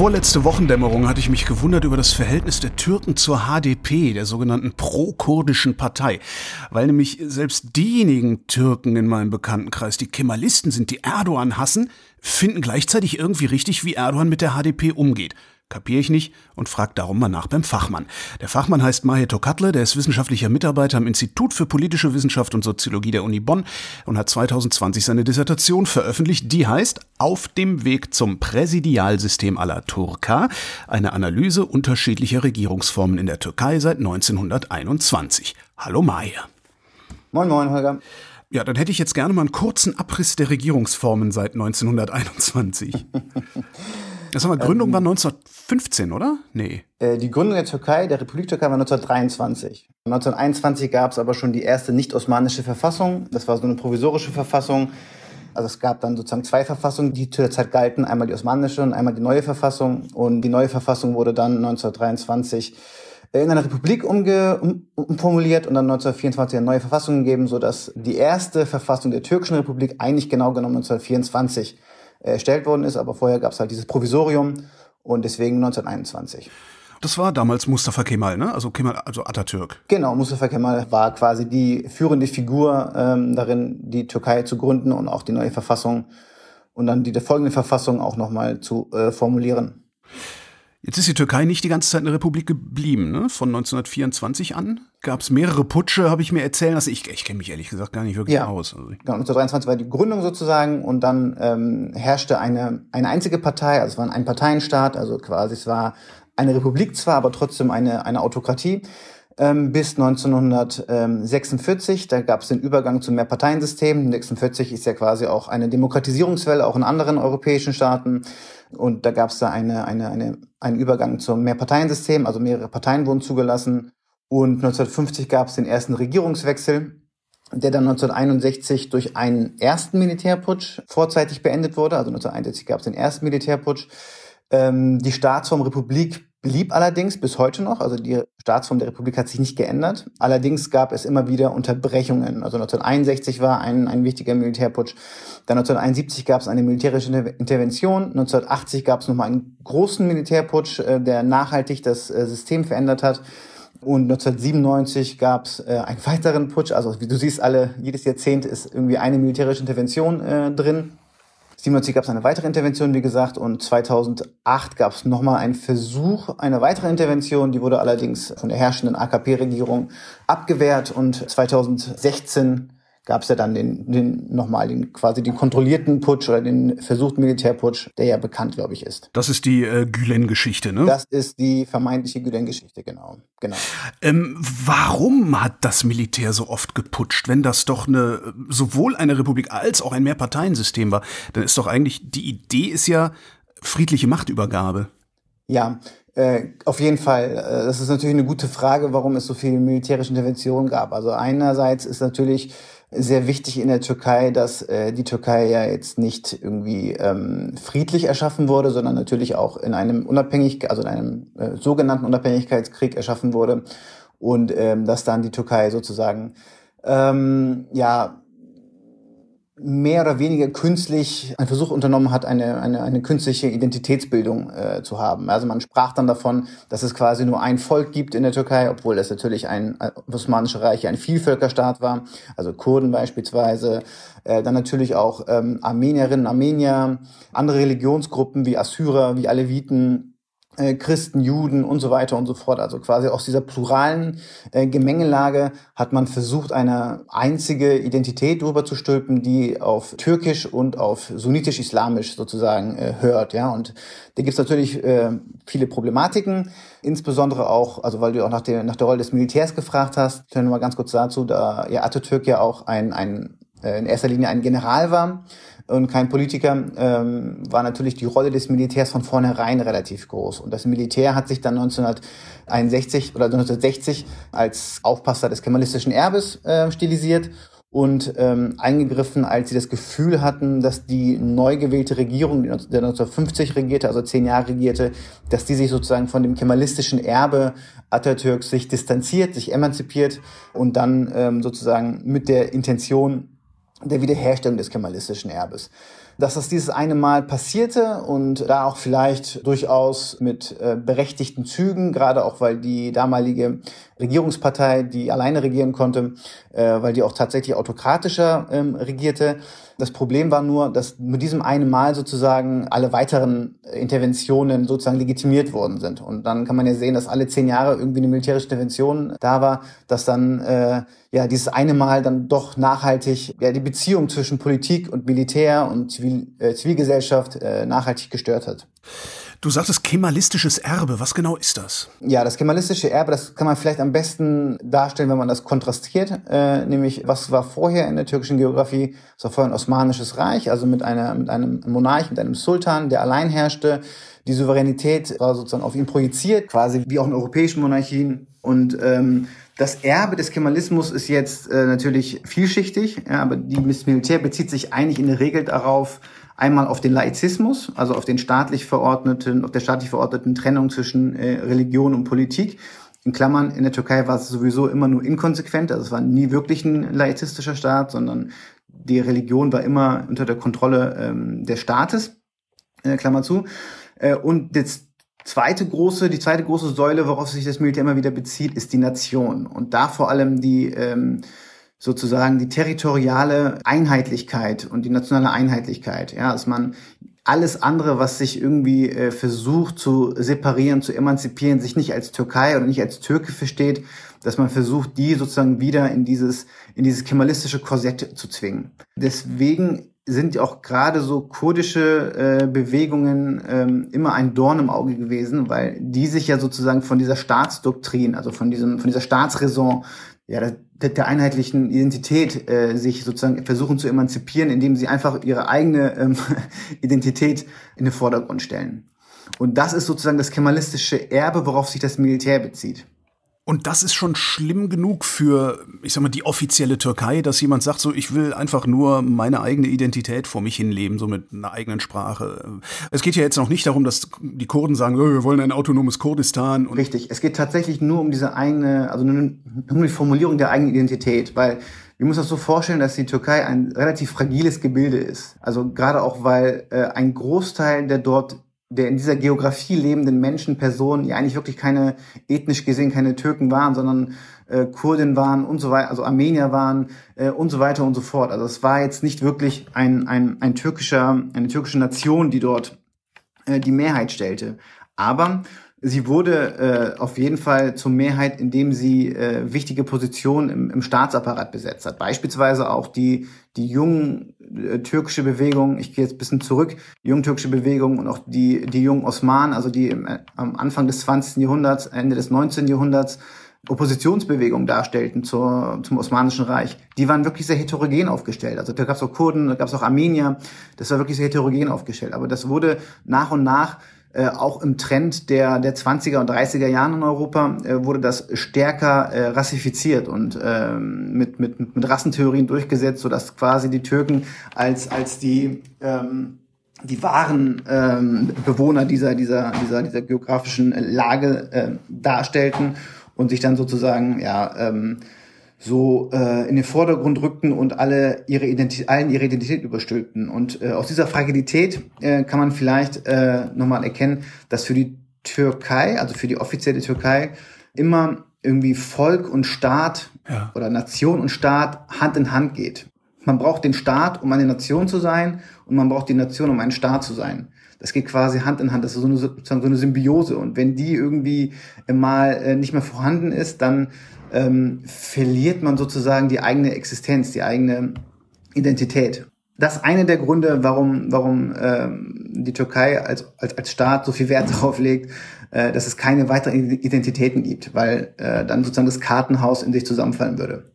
vorletzte Wochendämmerung hatte ich mich gewundert über das Verhältnis der Türken zur HDP, der sogenannten pro-kurdischen Partei. Weil nämlich selbst diejenigen Türken in meinem Bekanntenkreis, die Kemalisten sind, die Erdogan hassen, finden gleichzeitig irgendwie richtig, wie Erdogan mit der HDP umgeht. Kapier ich nicht und frag darum mal nach beim Fachmann. Der Fachmann heißt Mahir Tokatle, der ist wissenschaftlicher Mitarbeiter am Institut für politische Wissenschaft und Soziologie der Uni Bonn und hat 2020 seine Dissertation veröffentlicht, die heißt Auf dem Weg zum Präsidialsystem aller Turka, eine Analyse unterschiedlicher Regierungsformen in der Türkei seit 1921. Hallo Mahir. Moin, moin, Holger. Ja, dann hätte ich jetzt gerne mal einen kurzen Abriss der Regierungsformen seit 1921. Das haben wir, Gründung ähm, war 1915, oder? Nee. Äh, die Gründung der Türkei, der Republik Türkei, war 1923. 1921 gab es aber schon die erste nicht-osmanische Verfassung. Das war so eine provisorische Verfassung. Also es gab dann sozusagen zwei Verfassungen, die zu der Zeit galten. Einmal die osmanische und einmal die neue Verfassung. Und die neue Verfassung wurde dann 1923 in einer Republik umge um, umformuliert und dann 1924 eine neue Verfassung gegeben, sodass die erste Verfassung der türkischen Republik eigentlich genau genommen 1924 erstellt worden ist, aber vorher gab es halt dieses Provisorium und deswegen 1921. Das war damals Mustafa Kemal, ne? Also Kemal, also Atatürk. Genau, Mustafa Kemal war quasi die führende Figur ähm, darin, die Türkei zu gründen und auch die neue Verfassung und dann die der folgende Verfassung auch nochmal zu äh, formulieren. Jetzt ist die Türkei nicht die ganze Zeit eine Republik geblieben. Ne? Von 1924 an gab es mehrere Putsche, habe ich mir erzählen lassen. Ich, ich kenne mich ehrlich gesagt gar nicht wirklich ja. aus. Also genau, 1923 war die Gründung sozusagen und dann ähm, herrschte eine, eine einzige Partei, also es war ein Parteienstaat, also quasi es war eine Republik zwar, aber trotzdem eine, eine Autokratie ähm, bis 1946. Da gab es den Übergang zum Mehrparteiensystem. 46 ist ja quasi auch eine Demokratisierungswelle, auch in anderen europäischen Staaten. Und da gab es da eine, eine, eine, einen Übergang zum Mehrparteiensystem, also mehrere Parteien wurden zugelassen. Und 1950 gab es den ersten Regierungswechsel, der dann 1961 durch einen ersten Militärputsch vorzeitig beendet wurde. Also 1961 gab es den ersten Militärputsch. Ähm, die Staatsform Republik blieb allerdings bis heute noch. Also die Staatsform der Republik hat sich nicht geändert. Allerdings gab es immer wieder Unterbrechungen. Also 1961 war ein, ein wichtiger Militärputsch. Dann 1971 gab es eine militärische Intervention. 1980 gab es nochmal einen großen Militärputsch, äh, der nachhaltig das äh, System verändert hat. Und 1997 gab es äh, einen weiteren Putsch. Also wie du siehst, alle jedes Jahrzehnt ist irgendwie eine militärische Intervention äh, drin. 97 gab es eine weitere Intervention, wie gesagt, und 2008 gab es nochmal einen Versuch einer weiteren Intervention, die wurde allerdings von der herrschenden AKP-Regierung abgewehrt und 2016 gab es ja dann den, den nochmal den quasi den kontrollierten Putsch oder den versuchten Militärputsch, der ja bekannt, glaube ich, ist. Das ist die äh, Gülen-Geschichte, ne? Das ist die vermeintliche Gülen-Geschichte, genau. genau. Ähm, warum hat das Militär so oft geputscht, wenn das doch eine sowohl eine Republik als auch ein Mehrparteiensystem war? Dann ist doch eigentlich die Idee ist ja friedliche Machtübergabe. Ja, äh, auf jeden Fall. Äh, das ist natürlich eine gute Frage, warum es so viele militärische Interventionen gab. Also einerseits ist natürlich sehr wichtig in der Türkei, dass äh, die Türkei ja jetzt nicht irgendwie ähm, friedlich erschaffen wurde, sondern natürlich auch in einem unabhängig, also in einem äh, sogenannten Unabhängigkeitskrieg erschaffen wurde. Und ähm, dass dann die Türkei sozusagen ähm, ja mehr oder weniger künstlich einen Versuch unternommen hat, eine, eine, eine künstliche Identitätsbildung äh, zu haben. Also man sprach dann davon, dass es quasi nur ein Volk gibt in der Türkei, obwohl das natürlich ein, ein Osmanische Reich ein Vielvölkerstaat war, also Kurden beispielsweise, äh, dann natürlich auch ähm, Armenierinnen, Armenier, andere Religionsgruppen wie Assyrer, wie Aleviten, äh, Christen, Juden und so weiter und so fort. Also quasi aus dieser pluralen äh, Gemengelage hat man versucht, eine einzige Identität drüber zu stülpen, die auf Türkisch und auf sunnitisch-islamisch sozusagen äh, hört. Ja, und da gibt's natürlich äh, viele Problematiken, insbesondere auch, also weil du auch nach der, nach der Rolle des Militärs gefragt hast, ich mal ganz kurz dazu, da ja Atatürk ja auch ein, ein äh, in erster Linie ein General war und kein Politiker, ähm, war natürlich die Rolle des Militärs von vornherein relativ groß. Und das Militär hat sich dann 1961 oder 1960 als Aufpasser des kemalistischen Erbes äh, stilisiert und ähm, eingegriffen, als sie das Gefühl hatten, dass die neu gewählte Regierung, die 1950 regierte, also zehn Jahre regierte, dass die sich sozusagen von dem kemalistischen Erbe Atatürks sich distanziert, sich emanzipiert und dann ähm, sozusagen mit der Intention der Wiederherstellung des kemalistischen Erbes. dass das dieses eine Mal passierte und da auch vielleicht durchaus mit äh, berechtigten Zügen, gerade auch weil die damalige Regierungspartei, die alleine regieren konnte, äh, weil die auch tatsächlich autokratischer ähm, regierte. Das Problem war nur, dass mit diesem einen Mal sozusagen alle weiteren Interventionen sozusagen legitimiert worden sind. Und dann kann man ja sehen, dass alle zehn Jahre irgendwie eine militärische Intervention da war, dass dann äh, ja dieses eine Mal dann doch nachhaltig ja die Beziehung zwischen Politik und Militär und Zivil, äh, Zivilgesellschaft äh, nachhaltig gestört hat. Du sagtest kemalistisches Erbe. Was genau ist das? Ja, das kemalistische Erbe, das kann man vielleicht am besten darstellen, wenn man das kontrastiert. Äh, nämlich, was war vorher in der türkischen Geografie? Es war vorher ein osmanisches Reich, also mit, einer, mit einem Monarch, mit einem Sultan, der allein herrschte. Die Souveränität war sozusagen auf ihn projiziert, quasi wie auch in europäischen Monarchien. Und ähm, das Erbe des Kemalismus ist jetzt äh, natürlich vielschichtig, ja, aber die Militär bezieht sich eigentlich in der Regel darauf, Einmal auf den Laizismus, also auf den staatlich verordneten, auf der staatlich verordneten Trennung zwischen äh, Religion und Politik. In Klammern, in der Türkei war es sowieso immer nur inkonsequent, also es war nie wirklich ein laizistischer Staat, sondern die Religion war immer unter der Kontrolle ähm, des Staates, äh, Klammer zu. Äh, und das zweite große, die zweite große Säule, worauf sich das Militär immer wieder bezieht, ist die Nation. Und da vor allem die ähm, sozusagen die territoriale Einheitlichkeit und die nationale Einheitlichkeit, ja, dass man alles andere, was sich irgendwie äh, versucht zu separieren, zu emanzipieren, sich nicht als Türkei oder nicht als Türke versteht, dass man versucht, die sozusagen wieder in dieses, in dieses kemalistische Korsett zu zwingen. Deswegen sind auch gerade so kurdische äh, Bewegungen ähm, immer ein Dorn im Auge gewesen, weil die sich ja sozusagen von dieser Staatsdoktrin, also von diesem, von dieser Staatsräson ja, der, der einheitlichen Identität äh, sich sozusagen versuchen zu emanzipieren, indem sie einfach ihre eigene ähm, Identität in den Vordergrund stellen. Und das ist sozusagen das kemalistische Erbe, worauf sich das Militär bezieht. Und das ist schon schlimm genug für, ich sag mal, die offizielle Türkei, dass jemand sagt, so, ich will einfach nur meine eigene Identität vor mich hinleben, so mit einer eigenen Sprache. Es geht ja jetzt noch nicht darum, dass die Kurden sagen, oh, wir wollen ein autonomes Kurdistan. Richtig, es geht tatsächlich nur um diese eigene, also nur um die Formulierung der eigenen Identität, weil wir müssen uns so vorstellen, dass die Türkei ein relativ fragiles Gebilde ist. Also gerade auch, weil äh, ein Großteil der dort der in dieser Geografie lebenden Menschen, Personen, die eigentlich wirklich keine ethnisch gesehen keine Türken waren, sondern äh, Kurden waren und so weiter, also Armenier waren äh, und so weiter und so fort. Also es war jetzt nicht wirklich ein, ein, ein türkischer, eine türkische Nation, die dort äh, die Mehrheit stellte. Aber Sie wurde äh, auf jeden Fall zur Mehrheit, indem sie äh, wichtige Positionen im, im Staatsapparat besetzt hat. Beispielsweise auch die, die jungen äh, türkische Bewegung, ich gehe jetzt ein bisschen zurück, die jungen türkische Bewegung und auch die, die jungen Osmanen, also die im, am Anfang des 20. Jahrhunderts, Ende des 19. Jahrhunderts Oppositionsbewegung darstellten zur, zum Osmanischen Reich, die waren wirklich sehr heterogen aufgestellt. Also da gab es auch Kurden, da gab es auch Armenier, das war wirklich sehr heterogen aufgestellt. Aber das wurde nach und nach äh, auch im Trend der, der 20er und 30er Jahren in Europa äh, wurde das stärker äh, rassifiziert und äh, mit, mit, mit Rassentheorien durchgesetzt, sodass quasi die Türken als, als die, ähm, die wahren ähm, Bewohner dieser, dieser, dieser, dieser geografischen Lage äh, darstellten und sich dann sozusagen ja, ähm, so äh, in den Vordergrund rückten und alle ihre Identität, allen ihre Identität überstülpten. Und äh, aus dieser Fragilität äh, kann man vielleicht äh, nochmal erkennen, dass für die Türkei, also für die offizielle Türkei, immer irgendwie Volk und Staat ja. oder Nation und Staat Hand in Hand geht. Man braucht den Staat, um eine Nation zu sein, und man braucht die Nation, um ein Staat zu sein. Das geht quasi Hand in Hand. Das ist so eine, so eine Symbiose. Und wenn die irgendwie mal äh, nicht mehr vorhanden ist, dann ähm, verliert man sozusagen die eigene Existenz, die eigene Identität. Das ist einer der Gründe, warum, warum ähm, die Türkei als, als, als Staat so viel Wert darauf legt, äh, dass es keine weiteren Identitäten gibt, weil äh, dann sozusagen das Kartenhaus in sich zusammenfallen würde.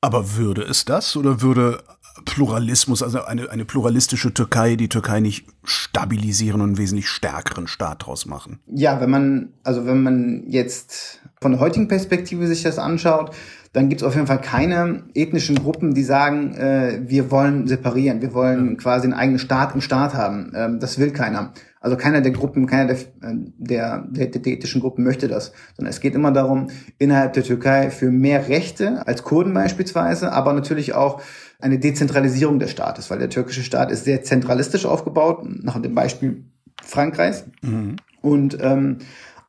Aber würde es das oder würde Pluralismus, also eine, eine pluralistische Türkei, die Türkei nicht stabilisieren und einen wesentlich stärkeren Staat daraus machen? Ja, wenn man, also wenn man jetzt von der heutigen Perspektive sich das anschaut, dann gibt es auf jeden Fall keine ethnischen Gruppen, die sagen, äh, wir wollen separieren, wir wollen quasi einen eigenen Staat im Staat haben. Ähm, das will keiner. Also keiner der Gruppen, keiner der, äh, der, der, der ethnischen Gruppen möchte das. Sondern es geht immer darum, innerhalb der Türkei für mehr Rechte als Kurden beispielsweise, aber natürlich auch eine Dezentralisierung des Staates, weil der türkische Staat ist sehr zentralistisch aufgebaut, nach dem Beispiel Frankreichs. Mhm. Und ähm,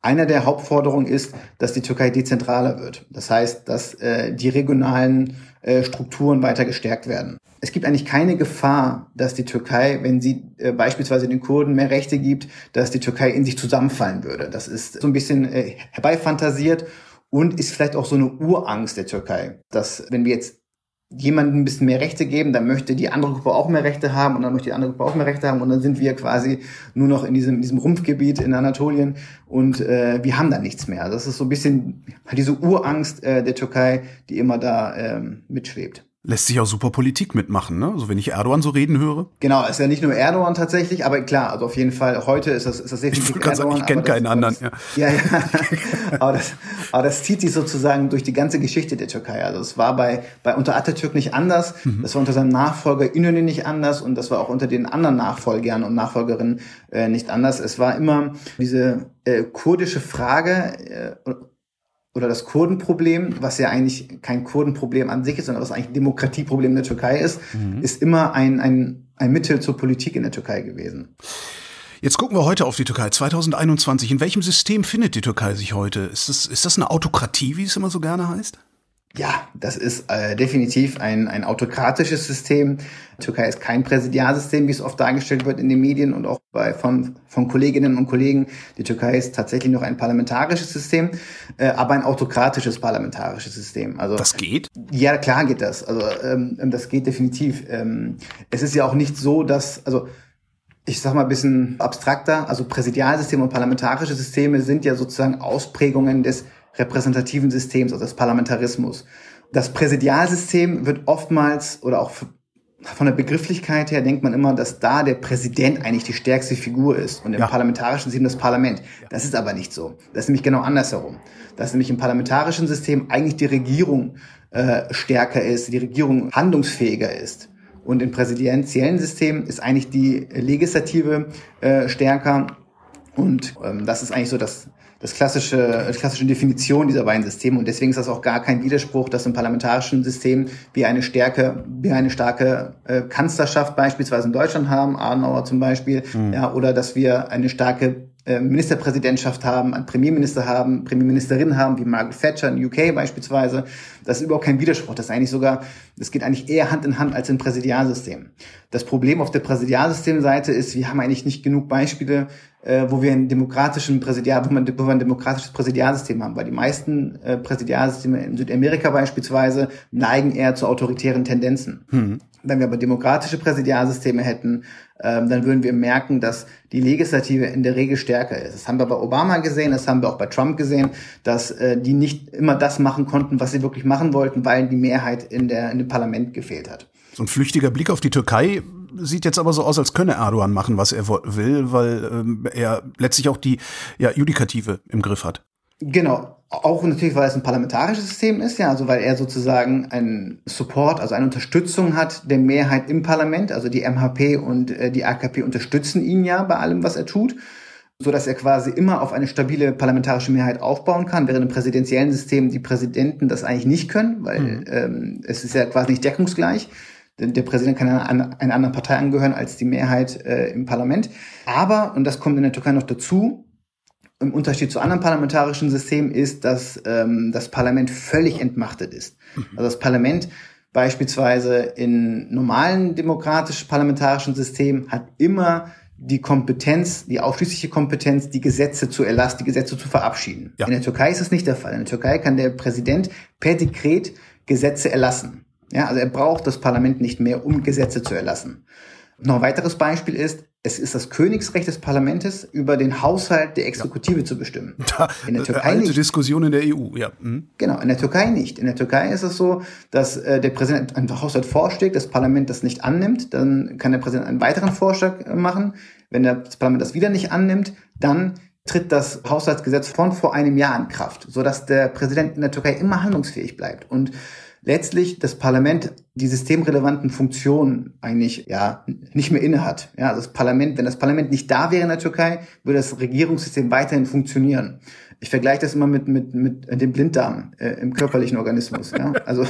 einer der Hauptforderungen ist, dass die Türkei dezentraler wird. Das heißt, dass äh, die regionalen äh, Strukturen weiter gestärkt werden. Es gibt eigentlich keine Gefahr, dass die Türkei, wenn sie äh, beispielsweise den Kurden mehr Rechte gibt, dass die Türkei in sich zusammenfallen würde. Das ist so ein bisschen äh, herbeifantasiert und ist vielleicht auch so eine Urangst der Türkei, dass wenn wir jetzt jemandem ein bisschen mehr Rechte geben, dann möchte die andere Gruppe auch mehr Rechte haben und dann möchte die andere Gruppe auch mehr Rechte haben und dann sind wir quasi nur noch in diesem, in diesem Rumpfgebiet in Anatolien und äh, wir haben da nichts mehr. Das ist so ein bisschen diese Urangst äh, der Türkei, die immer da ähm, mitschwebt. Lässt sich auch super Politik mitmachen, ne? Also wenn ich Erdogan so reden höre. Genau, ist ja nicht nur Erdogan tatsächlich, aber klar, also auf jeden Fall, heute ist das, ist das definitiv ich Erdogan. Sagen, ich kenne keinen anderen. Das, ja, ja. ja. aber, das, aber das zieht sich sozusagen durch die ganze Geschichte der Türkei. Also es war bei, bei unter Atatürk nicht anders, mhm. das war unter seinem Nachfolger Inönü nicht anders und das war auch unter den anderen Nachfolgern und Nachfolgerinnen äh, nicht anders. Es war immer diese äh, kurdische Frage, äh, oder das Kurdenproblem, was ja eigentlich kein Kurdenproblem an sich ist, sondern was eigentlich ein Demokratieproblem der Türkei ist, mhm. ist immer ein, ein, ein Mittel zur Politik in der Türkei gewesen. Jetzt gucken wir heute auf die Türkei 2021. In welchem System findet die Türkei sich heute? Ist das, ist das eine Autokratie, wie es immer so gerne heißt? Ja, das ist äh, definitiv ein, ein autokratisches System. Die Türkei ist kein Präsidialsystem, wie es oft dargestellt wird in den Medien und auch bei, von, von Kolleginnen und Kollegen. Die Türkei ist tatsächlich noch ein parlamentarisches System, äh, aber ein autokratisches parlamentarisches System. Also das geht? Ja, klar geht das. Also ähm, das geht definitiv. Ähm, es ist ja auch nicht so, dass also ich sag mal ein bisschen abstrakter, also Präsidialsysteme und parlamentarische Systeme sind ja sozusagen Ausprägungen des repräsentativen Systems, also des Parlamentarismus. Das Präsidialsystem wird oftmals oder auch von der Begrifflichkeit her denkt man immer, dass da der Präsident eigentlich die stärkste Figur ist und im ja. parlamentarischen System das Parlament. Das ist aber nicht so. Das ist nämlich genau andersherum. Dass nämlich im parlamentarischen System eigentlich die Regierung äh, stärker ist, die Regierung handlungsfähiger ist. Und im präsidentiellen System ist eigentlich die Legislative äh, stärker. Und ähm, das ist eigentlich so das das klassische, die klassische Definition dieser beiden Systeme. Und deswegen ist das auch gar kein Widerspruch, dass im parlamentarischen System wir eine Stärke, wir eine starke äh, Kanzlerschaft beispielsweise in Deutschland haben, Adenauer zum Beispiel, mhm. ja, oder dass wir eine starke Ministerpräsidentschaft haben, einen Premierminister haben, Premierministerin haben, wie Margaret Thatcher in UK beispielsweise. Das ist überhaupt kein Widerspruch. Das ist eigentlich sogar, das geht eigentlich eher Hand in Hand als im Präsidialsystem. Das Problem auf der Präsidialsystemseite ist, wir haben eigentlich nicht genug Beispiele, äh, wo wir einen demokratischen Präsidial, wo, man, wo wir ein demokratisches Präsidialsystem haben, weil die meisten äh, Präsidialsysteme in Südamerika beispielsweise neigen eher zu autoritären Tendenzen. Hm. Wenn wir aber demokratische Präsidialsysteme hätten, ähm, dann würden wir merken, dass die Legislative in der Regel stärker ist. Das haben wir bei Obama gesehen, das haben wir auch bei Trump gesehen, dass äh, die nicht immer das machen konnten, was sie wirklich machen wollten, weil die Mehrheit in, der, in dem Parlament gefehlt hat. So ein flüchtiger Blick auf die Türkei sieht jetzt aber so aus, als könne Erdogan machen, was er will, weil ähm, er letztlich auch die ja, Judikative im Griff hat. Genau. Auch natürlich, weil es ein parlamentarisches System ist, ja, also weil er sozusagen einen Support, also eine Unterstützung hat der Mehrheit im Parlament, also die MHP und äh, die AKP unterstützen ihn ja bei allem, was er tut so dass er quasi immer auf eine stabile parlamentarische Mehrheit aufbauen kann, während im präsidentiellen System die Präsidenten das eigentlich nicht können, weil mhm. ähm, es ist ja quasi nicht deckungsgleich. Denn der Präsident kann einer, einer anderen Partei angehören als die Mehrheit äh, im Parlament. Aber, und das kommt in der Türkei noch dazu, im Unterschied zu anderen parlamentarischen Systemen ist, dass ähm, das Parlament völlig entmachtet ist. Mhm. Also das Parlament beispielsweise in normalen demokratisch-parlamentarischen Systemen hat immer die Kompetenz, die ausschließliche Kompetenz, die Gesetze zu erlassen, die Gesetze zu verabschieden. Ja. In der Türkei ist es nicht der Fall. In der Türkei kann der Präsident per Dekret Gesetze erlassen. Ja, also er braucht das Parlament nicht mehr, um Gesetze zu erlassen. Noch ein weiteres Beispiel ist, es ist das Königsrecht des Parlaments, über den Haushalt der Exekutive ja. zu bestimmen. Da, in der Türkei alte nicht. Diskussion in der EU, ja. Mhm. Genau, in der Türkei nicht. In der Türkei ist es so, dass äh, der Präsident einen Haushalt vorschlägt, das Parlament das nicht annimmt, dann kann der Präsident einen weiteren Vorschlag äh, machen. Wenn das Parlament das wieder nicht annimmt, dann tritt das Haushaltsgesetz von vor einem Jahr in Kraft, sodass der Präsident in der Türkei immer handlungsfähig bleibt. Und letztlich das Parlament die systemrelevanten Funktionen eigentlich ja nicht mehr innehat. Ja, also das Parlament, wenn das Parlament nicht da wäre in der Türkei, würde das Regierungssystem weiterhin funktionieren. Ich vergleiche das immer mit, mit, mit dem Blinddarm äh, im körperlichen Organismus. Ja? Also,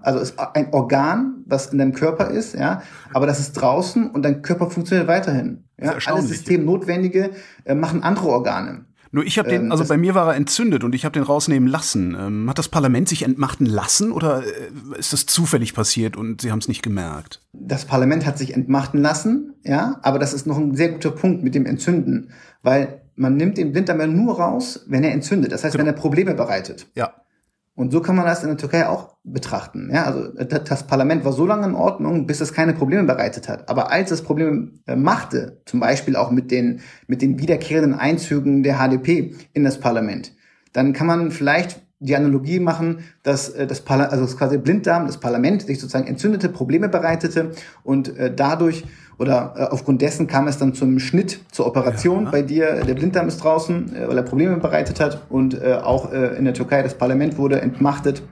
also ist ein Organ, was in deinem Körper ist, ja, aber das ist draußen und dein Körper funktioniert weiterhin. Ja? Alles Systemnotwendige äh, machen andere Organe. Nur ich habe den, ähm, also bei mir war er entzündet und ich habe den rausnehmen lassen. Ähm, hat das Parlament sich entmachten lassen oder äh, ist das zufällig passiert und Sie haben es nicht gemerkt? Das Parlament hat sich entmachten lassen, ja, aber das ist noch ein sehr guter Punkt mit dem Entzünden, weil man nimmt den Blinddarm nur raus, wenn er entzündet. Das heißt, genau. wenn er Probleme bereitet. Ja. Und so kann man das in der Türkei auch betrachten. Ja, also das Parlament war so lange in Ordnung, bis es keine Probleme bereitet hat. Aber als es Probleme äh, machte, zum Beispiel auch mit den, mit den wiederkehrenden Einzügen der HDP in das Parlament, dann kann man vielleicht die Analogie machen, dass äh, das Parlament, also quasi Blinddarm, das Parlament sich sozusagen entzündete Probleme bereitete und äh, dadurch oder äh, aufgrund dessen kam es dann zum Schnitt, zur Operation ja. bei dir. Der Blinddarm ist draußen, äh, weil er Probleme bereitet hat und äh, auch äh, in der Türkei das Parlament wurde entmachtet.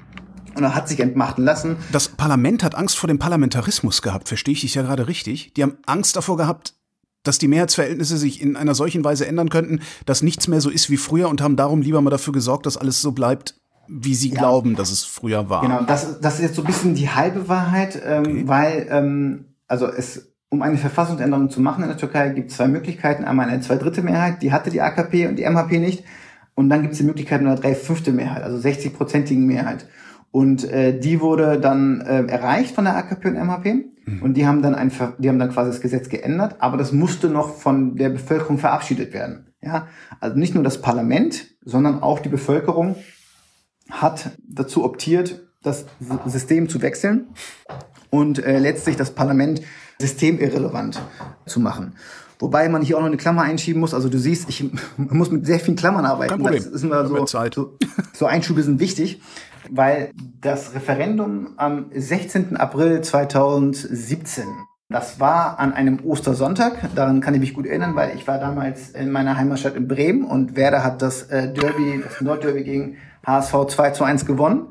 Und er hat sich entmachten lassen. Das Parlament hat Angst vor dem Parlamentarismus gehabt, verstehe ich dich ja gerade richtig. Die haben Angst davor gehabt, dass die Mehrheitsverhältnisse sich in einer solchen Weise ändern könnten, dass nichts mehr so ist wie früher und haben darum lieber mal dafür gesorgt, dass alles so bleibt, wie sie ja. glauben, dass es früher war. Genau, das, das ist jetzt so ein bisschen die halbe Wahrheit, ähm, okay. weil ähm, also es um eine Verfassungsänderung zu machen in der Türkei gibt es zwei Möglichkeiten. Einmal eine Zweidrittel-Mehrheit, die hatte die AKP und die MHP nicht. Und dann gibt es die Möglichkeit einer Dreifünfte Mehrheit, also 60-prozentigen Mehrheit. Und äh, die wurde dann äh, erreicht von der AKP und MHP. Mhm. Und die haben dann ein, die haben dann quasi das Gesetz geändert, aber das musste noch von der Bevölkerung verabschiedet werden. Ja, also nicht nur das Parlament, sondern auch die Bevölkerung hat dazu optiert, das System zu wechseln und äh, letztlich das Parlament systemirrelevant zu machen. Wobei man hier auch noch eine Klammer einschieben muss. Also du siehst, ich muss mit sehr vielen Klammern arbeiten. Kein Problem. Das ist immer so, so, so Einschübe sind wichtig, weil das Referendum am 16. April 2017 das war an einem Ostersonntag. Daran kann ich mich gut erinnern, weil ich war damals in meiner Heimatstadt in Bremen und Werder hat das äh, Derby, das Nordderby gegen HSV 2 zu 1 gewonnen.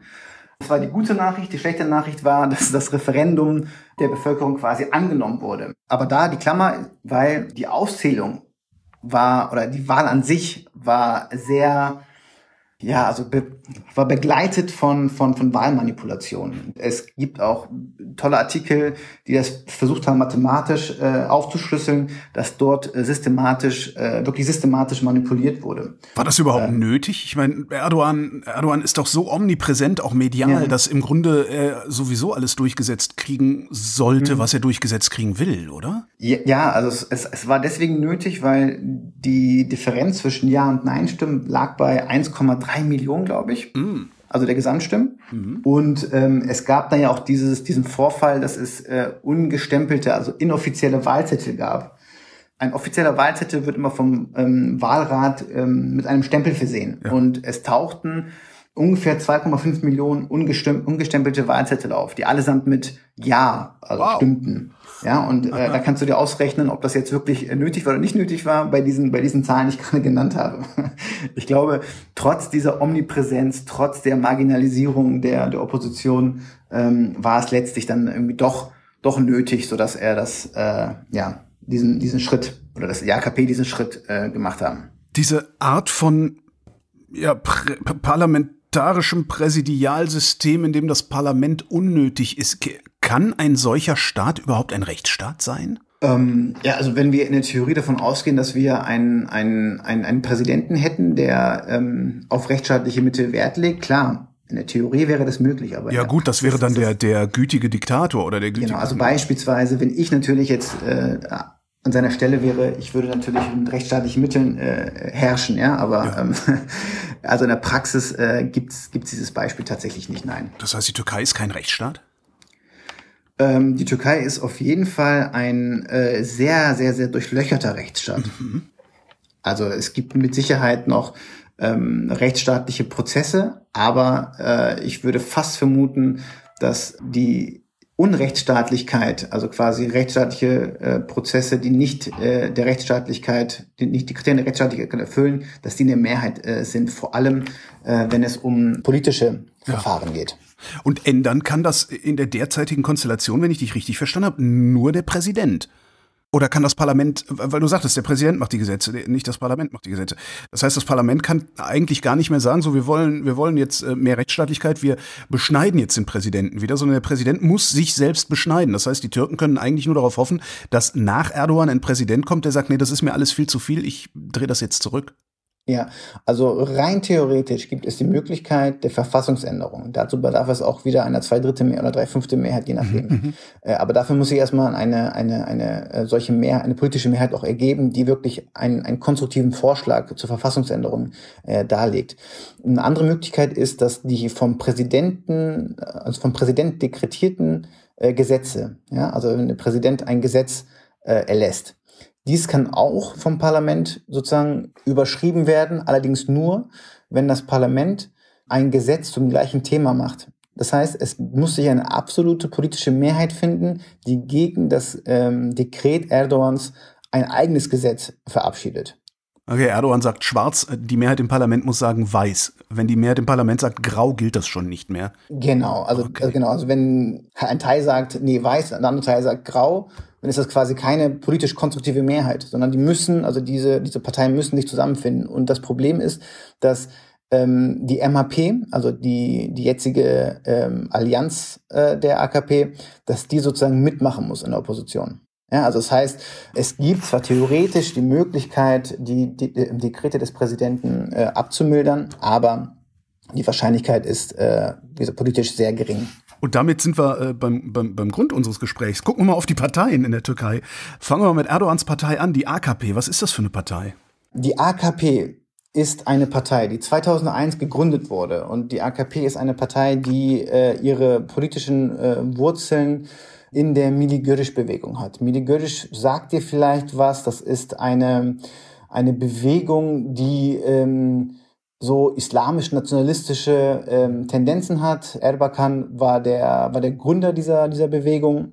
Das war die gute Nachricht. Die schlechte Nachricht war, dass das Referendum der Bevölkerung quasi angenommen wurde. Aber da die Klammer, weil die Auszählung war oder die Wahl an sich war sehr ja, also be war begleitet von, von, von Wahlmanipulationen. Es gibt auch tolle Artikel, die das versucht haben, mathematisch äh, aufzuschlüsseln, dass dort äh, systematisch, äh, wirklich systematisch manipuliert wurde. War das überhaupt ähm, nötig? Ich meine, Erdogan, Erdogan ist doch so omnipräsent, auch medial, ja. dass im Grunde er sowieso alles durchgesetzt kriegen sollte, mhm. was er durchgesetzt kriegen will, oder? Ja, ja also es, es, es war deswegen nötig, weil die Differenz zwischen Ja und Nein-Stimmen lag bei 1,3 Millionen, glaube ich. Mm. Also der Gesamtstimmen. Mhm. Und ähm, es gab dann ja auch dieses, diesen Vorfall, dass es äh, ungestempelte, also inoffizielle Wahlzettel gab. Ein offizieller Wahlzettel wird immer vom ähm, Wahlrat ähm, mit einem Stempel versehen. Ja. Und es tauchten ungefähr 2,5 Millionen ungestempelte Wahlzettel auf, die allesamt mit Ja also wow. stimmten. Ja, und äh, da kannst du dir ausrechnen, ob das jetzt wirklich äh, nötig war oder nicht nötig war bei diesen, bei diesen Zahlen, die ich gerade genannt habe. Ich glaube, trotz dieser Omnipräsenz, trotz der Marginalisierung der, der Opposition, ähm, war es letztlich dann irgendwie doch, doch nötig, so dass er das, äh, ja, diesen, diesen Schritt oder das AKP diesen Schritt äh, gemacht haben. Diese Art von ja, parlamentarischem Präsidialsystem, in dem das Parlament unnötig ist, kann ein solcher Staat überhaupt ein Rechtsstaat sein? Ähm, ja, also wenn wir in der Theorie davon ausgehen, dass wir einen, einen, einen, einen Präsidenten hätten, der ähm, auf rechtsstaatliche Mittel Wert legt, klar, in der Theorie wäre das möglich, aber ja gut, das wäre dann der der gütige Diktator oder der gütige. Genau, also beispielsweise, wenn ich natürlich jetzt äh, an seiner Stelle wäre, ich würde natürlich mit rechtsstaatlichen Mitteln äh, herrschen, ja, aber ja. Ähm, also in der Praxis äh, gibt es dieses Beispiel tatsächlich nicht, nein. Das heißt, die Türkei ist kein Rechtsstaat? Ähm, die Türkei ist auf jeden Fall ein äh, sehr, sehr, sehr durchlöcherter Rechtsstaat. Mhm. Also es gibt mit Sicherheit noch ähm, rechtsstaatliche Prozesse, aber äh, ich würde fast vermuten, dass die Unrechtsstaatlichkeit, also quasi rechtsstaatliche äh, Prozesse, die nicht äh, der Rechtsstaatlichkeit, die nicht die Kriterien der Rechtsstaatlichkeit erfüllen, dass die eine Mehrheit äh, sind, vor allem äh, wenn es um politische Verfahren ja. geht. Und ändern kann das in der derzeitigen Konstellation, wenn ich dich richtig verstanden habe, nur der Präsident. Oder kann das Parlament, weil du sagtest, der Präsident macht die Gesetze, nicht das Parlament macht die Gesetze. Das heißt, das Parlament kann eigentlich gar nicht mehr sagen, so wir wollen, wir wollen jetzt äh, mehr Rechtsstaatlichkeit, wir beschneiden jetzt den Präsidenten wieder, sondern der Präsident muss sich selbst beschneiden. Das heißt, die Türken können eigentlich nur darauf hoffen, dass nach Erdogan ein Präsident kommt, der sagt, nee, das ist mir alles viel zu viel, ich drehe das jetzt zurück. Ja, also rein theoretisch gibt es die Möglichkeit der Verfassungsänderung. Dazu bedarf es auch wieder einer zwei Drittel mehr oder drei Fünfte Mehrheit, je nachdem. Mhm. mhm. Äh, aber dafür muss sich erstmal eine, eine, eine äh, solche Mehr, eine politische Mehrheit auch ergeben, die wirklich einen, einen konstruktiven Vorschlag zur Verfassungsänderung äh, darlegt. Eine andere Möglichkeit ist, dass die vom Präsidenten, also vom Präsident dekretierten äh, Gesetze, ja, also wenn der Präsident ein Gesetz äh, erlässt, dies kann auch vom Parlament sozusagen überschrieben werden, allerdings nur, wenn das Parlament ein Gesetz zum gleichen Thema macht. Das heißt, es muss sich eine absolute politische Mehrheit finden, die gegen das ähm, Dekret Erdogans ein eigenes Gesetz verabschiedet. Okay, Erdogan sagt schwarz, die Mehrheit im Parlament muss sagen weiß. Wenn die Mehrheit im Parlament sagt grau, gilt das schon nicht mehr. Genau, also, okay. also genau, also wenn ein Teil sagt, nee, weiß, ein anderer Teil sagt grau, dann ist das quasi keine politisch konstruktive Mehrheit, sondern die müssen, also diese, diese Parteien müssen sich zusammenfinden. Und das Problem ist, dass ähm, die MHP, also die, die jetzige ähm, Allianz äh, der AKP, dass die sozusagen mitmachen muss in der Opposition. Ja, also das heißt, es gibt zwar theoretisch die Möglichkeit, die, die, die Dekrete des Präsidenten äh, abzumildern, aber die Wahrscheinlichkeit ist äh, politisch sehr gering. Und damit sind wir äh, beim, beim, beim Grund unseres Gesprächs. Gucken wir mal auf die Parteien in der Türkei. Fangen wir mal mit Erdogans Partei an, die AKP. Was ist das für eine Partei? Die AKP ist eine Partei, die 2001 gegründet wurde. Und die AKP ist eine Partei, die äh, ihre politischen äh, Wurzeln in der Mili-Görisch-Bewegung hat. Mili-Görisch sagt dir vielleicht was. Das ist eine, eine Bewegung, die ähm, so islamisch-nationalistische ähm, Tendenzen hat. Erbakan war der, war der Gründer dieser, dieser Bewegung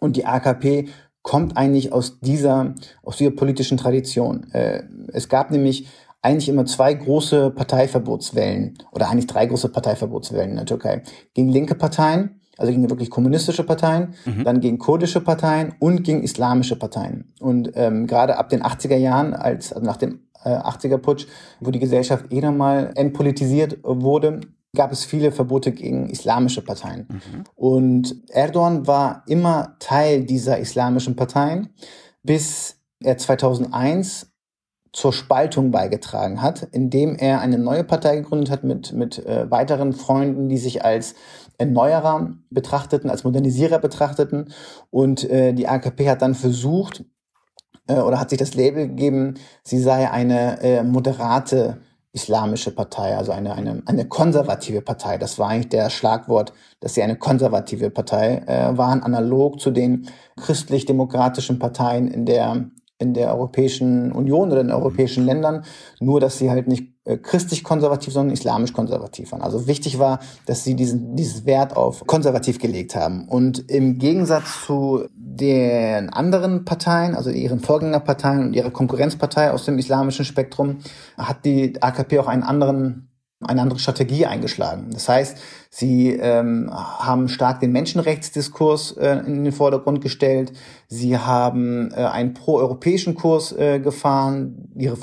und die AKP kommt eigentlich aus dieser, aus dieser politischen Tradition. Äh, es gab nämlich eigentlich immer zwei große Parteiverbotswellen oder eigentlich drei große Parteiverbotswellen in der Türkei. Gegen linke Parteien, also gegen wirklich kommunistische Parteien, mhm. dann gegen kurdische Parteien und gegen islamische Parteien. Und ähm, gerade ab den 80er Jahren, als also nach dem 80er Putsch, wo die Gesellschaft eh nochmal entpolitisiert wurde, gab es viele Verbote gegen islamische Parteien. Mhm. Und Erdogan war immer Teil dieser islamischen Parteien, bis er 2001 zur Spaltung beigetragen hat, indem er eine neue Partei gegründet hat mit, mit äh, weiteren Freunden, die sich als Erneuerer betrachteten, als Modernisierer betrachteten. Und äh, die AKP hat dann versucht, äh, oder hat sich das Label gegeben, sie sei eine äh, moderate islamische Partei, also eine, eine, eine konservative Partei. Das war eigentlich der Schlagwort, dass sie eine konservative Partei äh, waren, analog zu den christlich-demokratischen Parteien in der in der Europäischen Union oder in europäischen Ländern, nur dass sie halt nicht christlich-konservativ, sondern islamisch-konservativ waren. Also wichtig war, dass sie diesen, dieses Wert auf konservativ gelegt haben. Und im Gegensatz zu den anderen Parteien, also ihren Vorgängerparteien und ihrer Konkurrenzpartei aus dem islamischen Spektrum, hat die AKP auch einen anderen eine andere Strategie eingeschlagen. Das heißt, sie ähm, haben stark den Menschenrechtsdiskurs äh, in den Vordergrund gestellt. Sie haben äh, einen proeuropäischen Kurs äh, gefahren. Ihre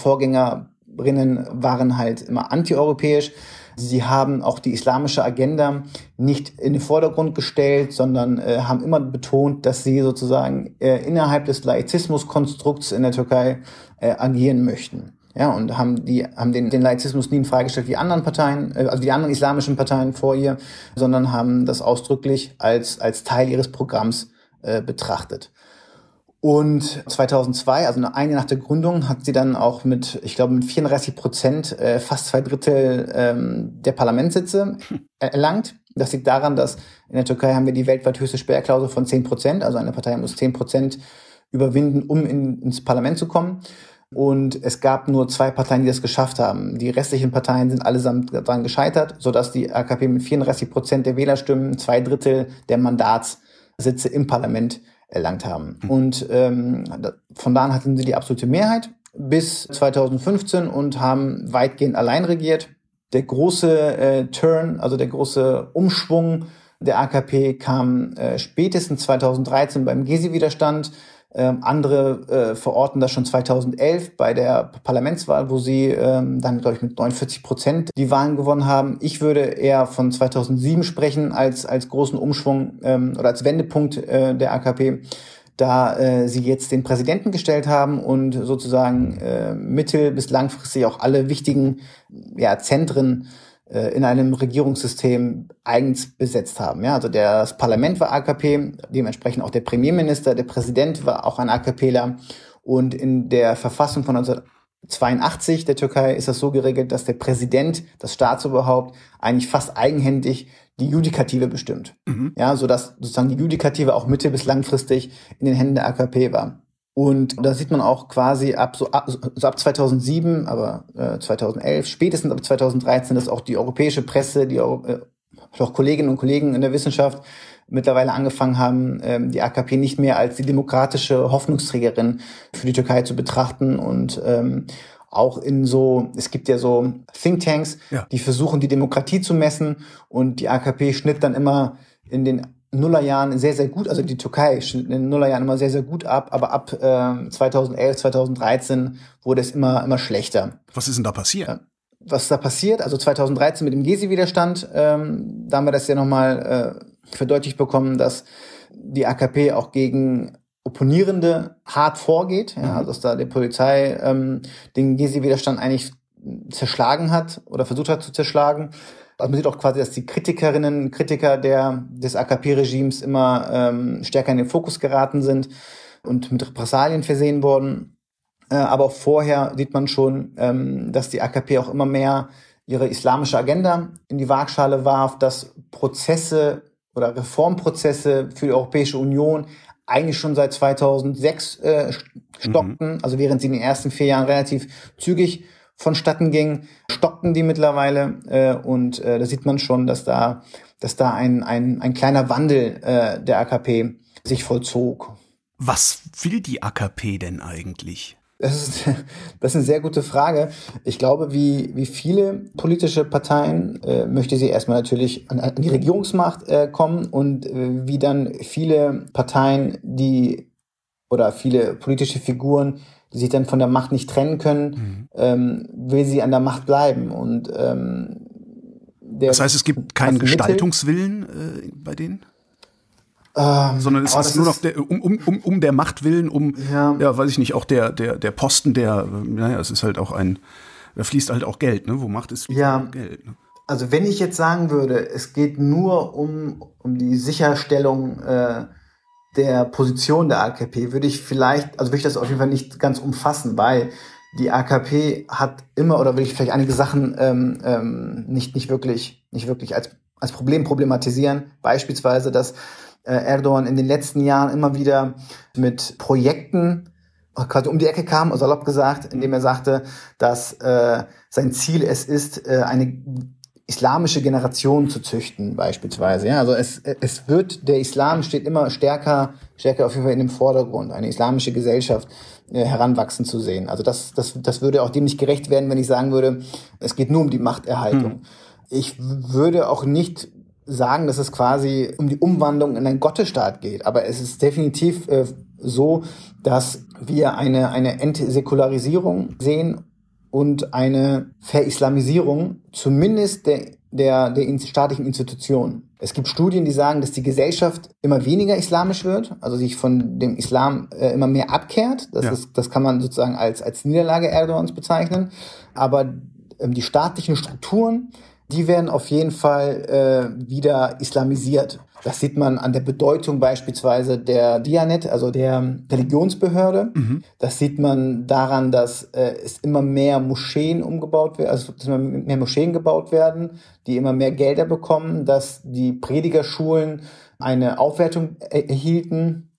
Vorgängerinnen waren halt immer antieuropäisch. Sie haben auch die islamische Agenda nicht in den Vordergrund gestellt, sondern äh, haben immer betont, dass sie sozusagen äh, innerhalb des Laizismuskonstrukts in der Türkei äh, agieren möchten. Ja, und haben die, haben den, den Laizismus nie in Frage gestellt wie anderen Parteien, äh, also die anderen islamischen Parteien vor ihr, sondern haben das ausdrücklich als, als Teil ihres Programms äh, betrachtet. Und 2002, also ein Jahr nach der Gründung, hat sie dann auch mit, ich glaube, mit 34 Prozent äh, fast zwei Drittel ähm, der Parlamentssitze erlangt. Das liegt daran, dass in der Türkei haben wir die weltweit höchste Sperrklausel von 10 Prozent. Also eine Partei muss 10 Prozent überwinden, um in, ins Parlament zu kommen. Und es gab nur zwei Parteien, die das geschafft haben. Die restlichen Parteien sind allesamt daran gescheitert, sodass die AKP mit 34 Prozent der Wählerstimmen zwei Drittel der Mandatssitze im Parlament erlangt haben. Mhm. Und ähm, von da an hatten sie die absolute Mehrheit bis 2015 und haben weitgehend allein regiert. Der große äh, Turn, also der große Umschwung der AKP kam äh, spätestens 2013 beim Gezi-Widerstand. Ähm, andere äh, verorten das schon 2011 bei der Parlamentswahl, wo sie ähm, dann, glaube ich, mit 49 Prozent die Wahlen gewonnen haben. Ich würde eher von 2007 sprechen als, als großen Umschwung ähm, oder als Wendepunkt äh, der AKP, da äh, sie jetzt den Präsidenten gestellt haben und sozusagen äh, mittel- bis langfristig auch alle wichtigen ja, Zentren in einem Regierungssystem eigens besetzt haben. Ja, also das Parlament war AKP, dementsprechend auch der Premierminister, der Präsident war auch ein AKPler und in der Verfassung von 1982 der Türkei ist das so geregelt, dass der Präsident, das Staatsoberhaupt, eigentlich fast eigenhändig die Judikative bestimmt. Mhm. Ja, so dass sozusagen die Judikative auch mittel- bis langfristig in den Händen der AKP war. Und da sieht man auch quasi ab so ab, so ab 2007, aber äh, 2011, spätestens ab 2013, dass auch die europäische Presse, die äh, auch Kolleginnen und Kollegen in der Wissenschaft mittlerweile angefangen haben, ähm, die AKP nicht mehr als die demokratische Hoffnungsträgerin für die Türkei zu betrachten und ähm, auch in so, es gibt ja so Thinktanks, ja. die versuchen, die Demokratie zu messen und die AKP schnitt dann immer in den Nullerjahren sehr, sehr gut, also die Türkei schnitt in den Nullerjahren immer sehr, sehr gut ab, aber ab äh, 2011, 2013 wurde es immer, immer schlechter. Was ist denn da passiert? Was da passiert? Also 2013 mit dem Gezi-Widerstand, ähm, da haben wir das ja nochmal äh, verdeutlicht bekommen, dass die AKP auch gegen Opponierende hart vorgeht, ja, mhm. also dass da die Polizei ähm, den Gezi-Widerstand eigentlich zerschlagen hat oder versucht hat zu zerschlagen. Also man sieht auch quasi, dass die Kritikerinnen, Kritiker der, des AKP-Regimes immer ähm, stärker in den Fokus geraten sind und mit Repressalien versehen wurden. Äh, aber auch vorher sieht man schon, ähm, dass die AKP auch immer mehr ihre islamische Agenda in die Waagschale warf, dass Prozesse oder Reformprozesse für die Europäische Union eigentlich schon seit 2006 äh, stockten, mhm. also während sie in den ersten vier Jahren relativ zügig vonstatten ging, stockten die mittlerweile äh, und äh, da sieht man schon, dass da, dass da ein, ein, ein kleiner Wandel äh, der AKP sich vollzog. Was will die AKP denn eigentlich? Das ist, das ist eine sehr gute Frage. Ich glaube, wie, wie viele politische Parteien äh, möchte sie erstmal natürlich an, an die Regierungsmacht äh, kommen und äh, wie dann viele Parteien, die oder viele politische Figuren, die sich dann von der Macht nicht trennen können, mhm. ähm, will sie an der Macht bleiben. Und ähm, das heißt, es gibt keinen Gestaltungswillen äh, bei denen? Ähm, Sondern es ist nur noch der, um, um, um, um der Macht willen, um, ja. ja, weiß ich nicht, auch der, der, der Posten, der, naja, es ist halt auch ein, da fließt halt auch Geld, ne? Wo Macht ist, fließt ja. Geld. Ne? Also wenn ich jetzt sagen würde, es geht nur um, um die Sicherstellung äh, der Position der AKP würde ich vielleicht, also würde ich das auf jeden Fall nicht ganz umfassen, weil die AKP hat immer oder will ich vielleicht einige Sachen ähm, ähm, nicht nicht wirklich nicht wirklich als als Problem problematisieren. Beispielsweise, dass äh, Erdogan in den letzten Jahren immer wieder mit Projekten quasi um die Ecke kam, salopp gesagt, indem er sagte, dass äh, sein Ziel es ist, äh, eine islamische Generation zu züchten, beispielsweise. Ja, also es, es wird, der Islam steht immer stärker, stärker auf jeden Fall in dem Vordergrund, eine islamische Gesellschaft äh, heranwachsen zu sehen. Also das, das, das würde auch dem nicht gerecht werden, wenn ich sagen würde, es geht nur um die Machterhaltung. Hm. Ich würde auch nicht sagen, dass es quasi um die Umwandlung in einen Gottesstaat geht, aber es ist definitiv äh, so, dass wir eine, eine Entsäkularisierung sehen und eine Verislamisierung zumindest der, der, der staatlichen Institutionen. Es gibt Studien, die sagen, dass die Gesellschaft immer weniger islamisch wird, also sich von dem Islam äh, immer mehr abkehrt. Das, ja. ist, das kann man sozusagen als, als Niederlage Erdogans bezeichnen. Aber ähm, die staatlichen Strukturen, die werden auf jeden Fall äh, wieder islamisiert. Das sieht man an der Bedeutung beispielsweise der Dianet, also der Religionsbehörde. Mhm. Das sieht man daran, dass äh, es immer mehr Moscheen umgebaut werden, also dass immer mehr Moscheen gebaut werden, die immer mehr Gelder bekommen, dass die Predigerschulen eine Aufwertung erhielten,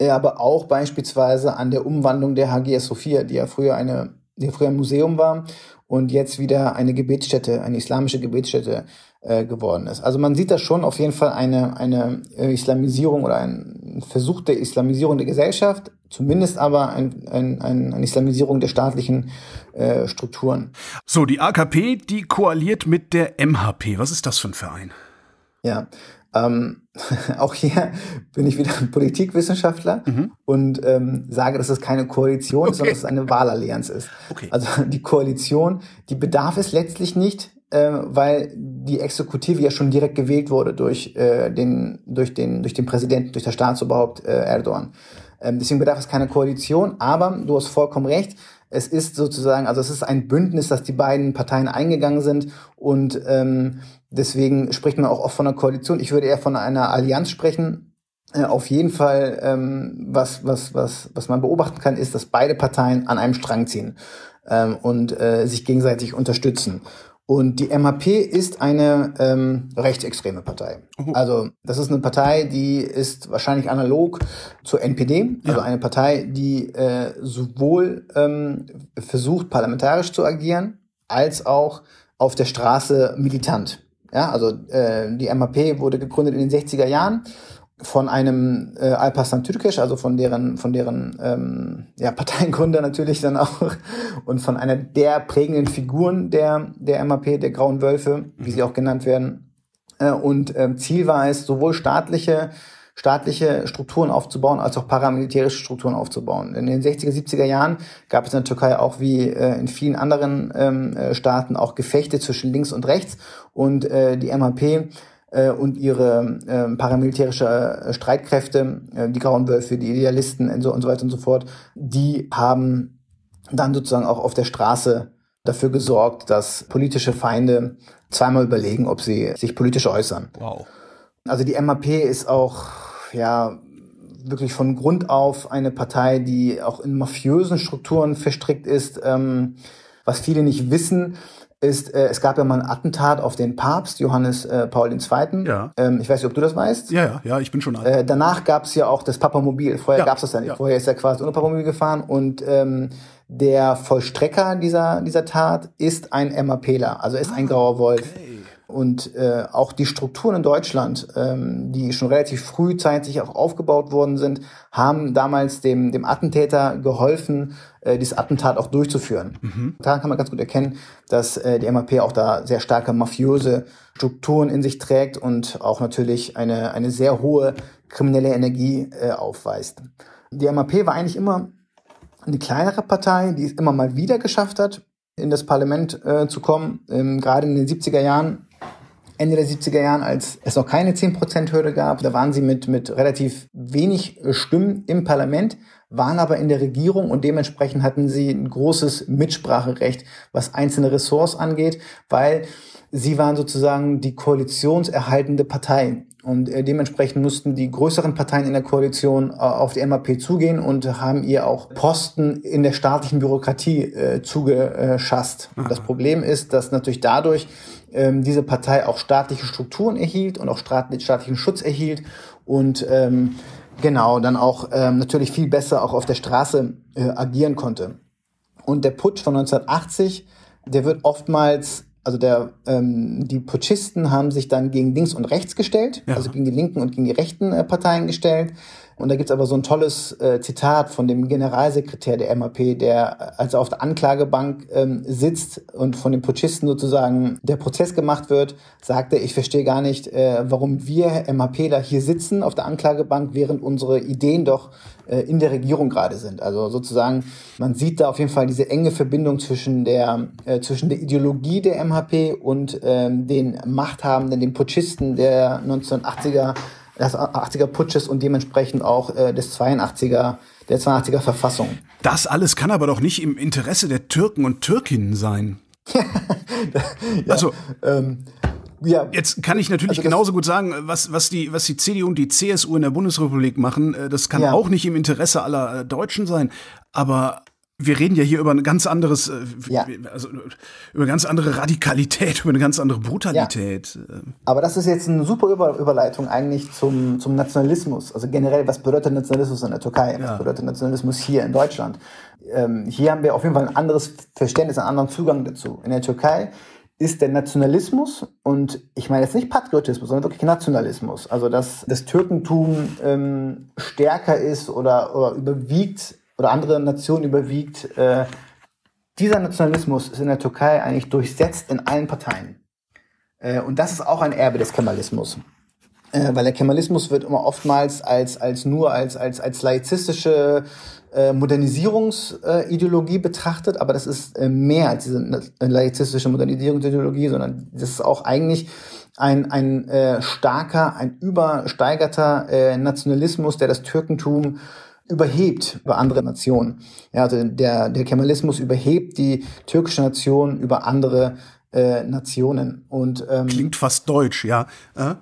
aber auch beispielsweise an der Umwandlung der Hagia Sophia, die ja früher eine die früher ein Museum war und jetzt wieder eine Gebetsstätte, eine islamische Gebetsstätte äh, geworden ist. Also man sieht da schon auf jeden Fall eine, eine äh, Islamisierung oder ein Versuch der Islamisierung der Gesellschaft, zumindest aber ein, ein, ein, eine Islamisierung der staatlichen äh, Strukturen. So, die AKP, die koaliert mit der MHP. Was ist das für ein Verein? Ja, ähm, auch hier bin ich wieder ein Politikwissenschaftler mhm. und ähm, sage, dass es keine Koalition okay. ist, sondern dass es eine Wahlallianz ist. Okay. Also die Koalition, die bedarf es letztlich nicht, äh, weil die Exekutive ja schon direkt gewählt wurde durch, äh, den, durch, den, durch den Präsidenten, durch das Staatsoberhaupt äh, Erdogan. Ähm, deswegen bedarf es keiner Koalition, aber du hast vollkommen recht, es ist sozusagen, also es ist ein Bündnis, dass die beiden Parteien eingegangen sind und ähm, deswegen spricht man auch oft von einer Koalition. Ich würde eher von einer Allianz sprechen. Äh, auf jeden Fall, ähm, was, was, was, was man beobachten kann, ist, dass beide Parteien an einem Strang ziehen ähm, und äh, sich gegenseitig unterstützen. Und die MHP ist eine ähm, rechtsextreme Partei. Uh Also das ist eine Partei, die ist wahrscheinlich analog zur NPD, also ja. eine Partei, die äh, sowohl ähm, versucht, parlamentarisch zu agieren, als auch auf der Straße militant. Ja, also äh, die MHP wurde gegründet in den 60er Jahren von einem äh, Alparslan Türkeş, also von deren, von deren ähm, ja, Parteiengründer natürlich dann auch und von einer der prägenden Figuren der, der MAP, der Grauen Wölfe, wie sie auch genannt werden. Äh, und äh, Ziel war es, sowohl staatliche, staatliche Strukturen aufzubauen, als auch paramilitärische Strukturen aufzubauen. In den 60er, 70er Jahren gab es in der Türkei auch wie äh, in vielen anderen ähm, äh, Staaten auch Gefechte zwischen links und rechts und äh, die MAP äh, und ihre äh, paramilitärische Streitkräfte, äh, die Grauen Wölfe, die Idealisten und so, und so weiter und so fort, die haben dann sozusagen auch auf der Straße dafür gesorgt, dass politische Feinde zweimal überlegen, ob sie sich politisch äußern. Wow. Also die MAP ist auch, ja, wirklich von Grund auf eine Partei, die auch in mafiösen Strukturen verstrickt ist. Ähm, was viele nicht wissen, ist, äh, es gab ja mal ein Attentat auf den Papst, Johannes äh, Paul II. Ja. Ähm, ich weiß nicht, ob du das weißt. Ja, ja, ja, ich bin schon alt. Äh, danach gab es ja auch das Papamobil. Vorher ja. gab es das ja nicht. Ja. Vorher ist er quasi ohne Papamobil gefahren und ähm, der Vollstrecker dieser, dieser Tat ist ein MAPler, also ist ah, ein grauer Wolf. Okay. Und äh, auch die Strukturen in Deutschland, ähm, die schon relativ frühzeitig auch aufgebaut worden sind, haben damals dem, dem Attentäter geholfen, äh, dieses Attentat auch durchzuführen. Mhm. Daran kann man ganz gut erkennen, dass äh, die MAP auch da sehr starke mafiöse Strukturen in sich trägt und auch natürlich eine, eine sehr hohe kriminelle Energie äh, aufweist. Die MAP war eigentlich immer eine kleinere Partei, die es immer mal wieder geschafft hat, in das Parlament äh, zu kommen. Ähm, gerade in den 70er Jahren Ende der 70er Jahren, als es noch keine 10%-Hürde gab. Da waren sie mit, mit relativ wenig äh, Stimmen im Parlament, waren aber in der Regierung und dementsprechend hatten sie ein großes Mitspracherecht, was einzelne Ressorts angeht, weil sie waren sozusagen die koalitionserhaltende Partei. Und äh, dementsprechend mussten die größeren Parteien in der Koalition äh, auf die MAP zugehen und haben ihr auch Posten in der staatlichen Bürokratie äh, zugeschasst. Aha. Das Problem ist, dass natürlich dadurch ähm, diese Partei auch staatliche Strukturen erhielt und auch staatlichen Schutz erhielt und ähm, genau dann auch ähm, natürlich viel besser auch auf der Straße äh, agieren konnte. Und der Putsch von 1980, der wird oftmals also der, ähm, die Putschisten haben sich dann gegen links und rechts gestellt, ja. also gegen die linken und gegen die rechten äh, Parteien gestellt. Und da gibt's aber so ein tolles äh, Zitat von dem Generalsekretär der MAP, der, als er auf der Anklagebank ähm, sitzt und von den Putschisten sozusagen der Prozess gemacht wird, sagte, ich verstehe gar nicht, äh, warum wir MAPler hier sitzen auf der Anklagebank, während unsere Ideen doch äh, in der Regierung gerade sind. Also sozusagen, man sieht da auf jeden Fall diese enge Verbindung zwischen der, äh, zwischen der Ideologie der MHP und ähm, den Machthabenden, den Putschisten der 1980er des 80er Putsches und dementsprechend auch äh, des 82er, der 82er Verfassung. Das alles kann aber doch nicht im Interesse der Türken und Türkinnen sein. ja, also, ähm, ja. Jetzt kann ich natürlich also genauso gut sagen, was, was, die, was die CDU und die CSU in der Bundesrepublik machen, äh, das kann ja. auch nicht im Interesse aller äh, Deutschen sein. Aber wir reden ja hier über ein ganz anderes, äh, ja. also über eine ganz andere Radikalität, über eine ganz andere Brutalität. Ja. Aber das ist jetzt eine super über Überleitung eigentlich zum, zum Nationalismus. Also generell, was bedeutet Nationalismus in der Türkei? Was bedeutet Nationalismus hier in Deutschland? Ähm, hier haben wir auf jeden Fall ein anderes Verständnis, einen anderen Zugang dazu. In der Türkei ist der Nationalismus und ich meine jetzt nicht Patriotismus, sondern wirklich Nationalismus. Also dass das Türkentum ähm, stärker ist oder, oder überwiegt oder andere Nationen überwiegt. Äh, dieser Nationalismus ist in der Türkei eigentlich durchsetzt in allen Parteien. Äh, und das ist auch ein Erbe des Kemalismus. Äh, weil der Kemalismus wird immer oftmals als, als nur als, als, als laizistische äh, Modernisierungsideologie betrachtet, aber das ist äh, mehr als diese laizistische Modernisierungsideologie, sondern das ist auch eigentlich ein, ein äh, starker, ein übersteigerter äh, Nationalismus, der das Türkentum überhebt über andere Nationen. Ja, also der, der Kemalismus überhebt die türkische Nation über andere äh, Nationen. Und, ähm, Klingt fast deutsch, ja. Äh?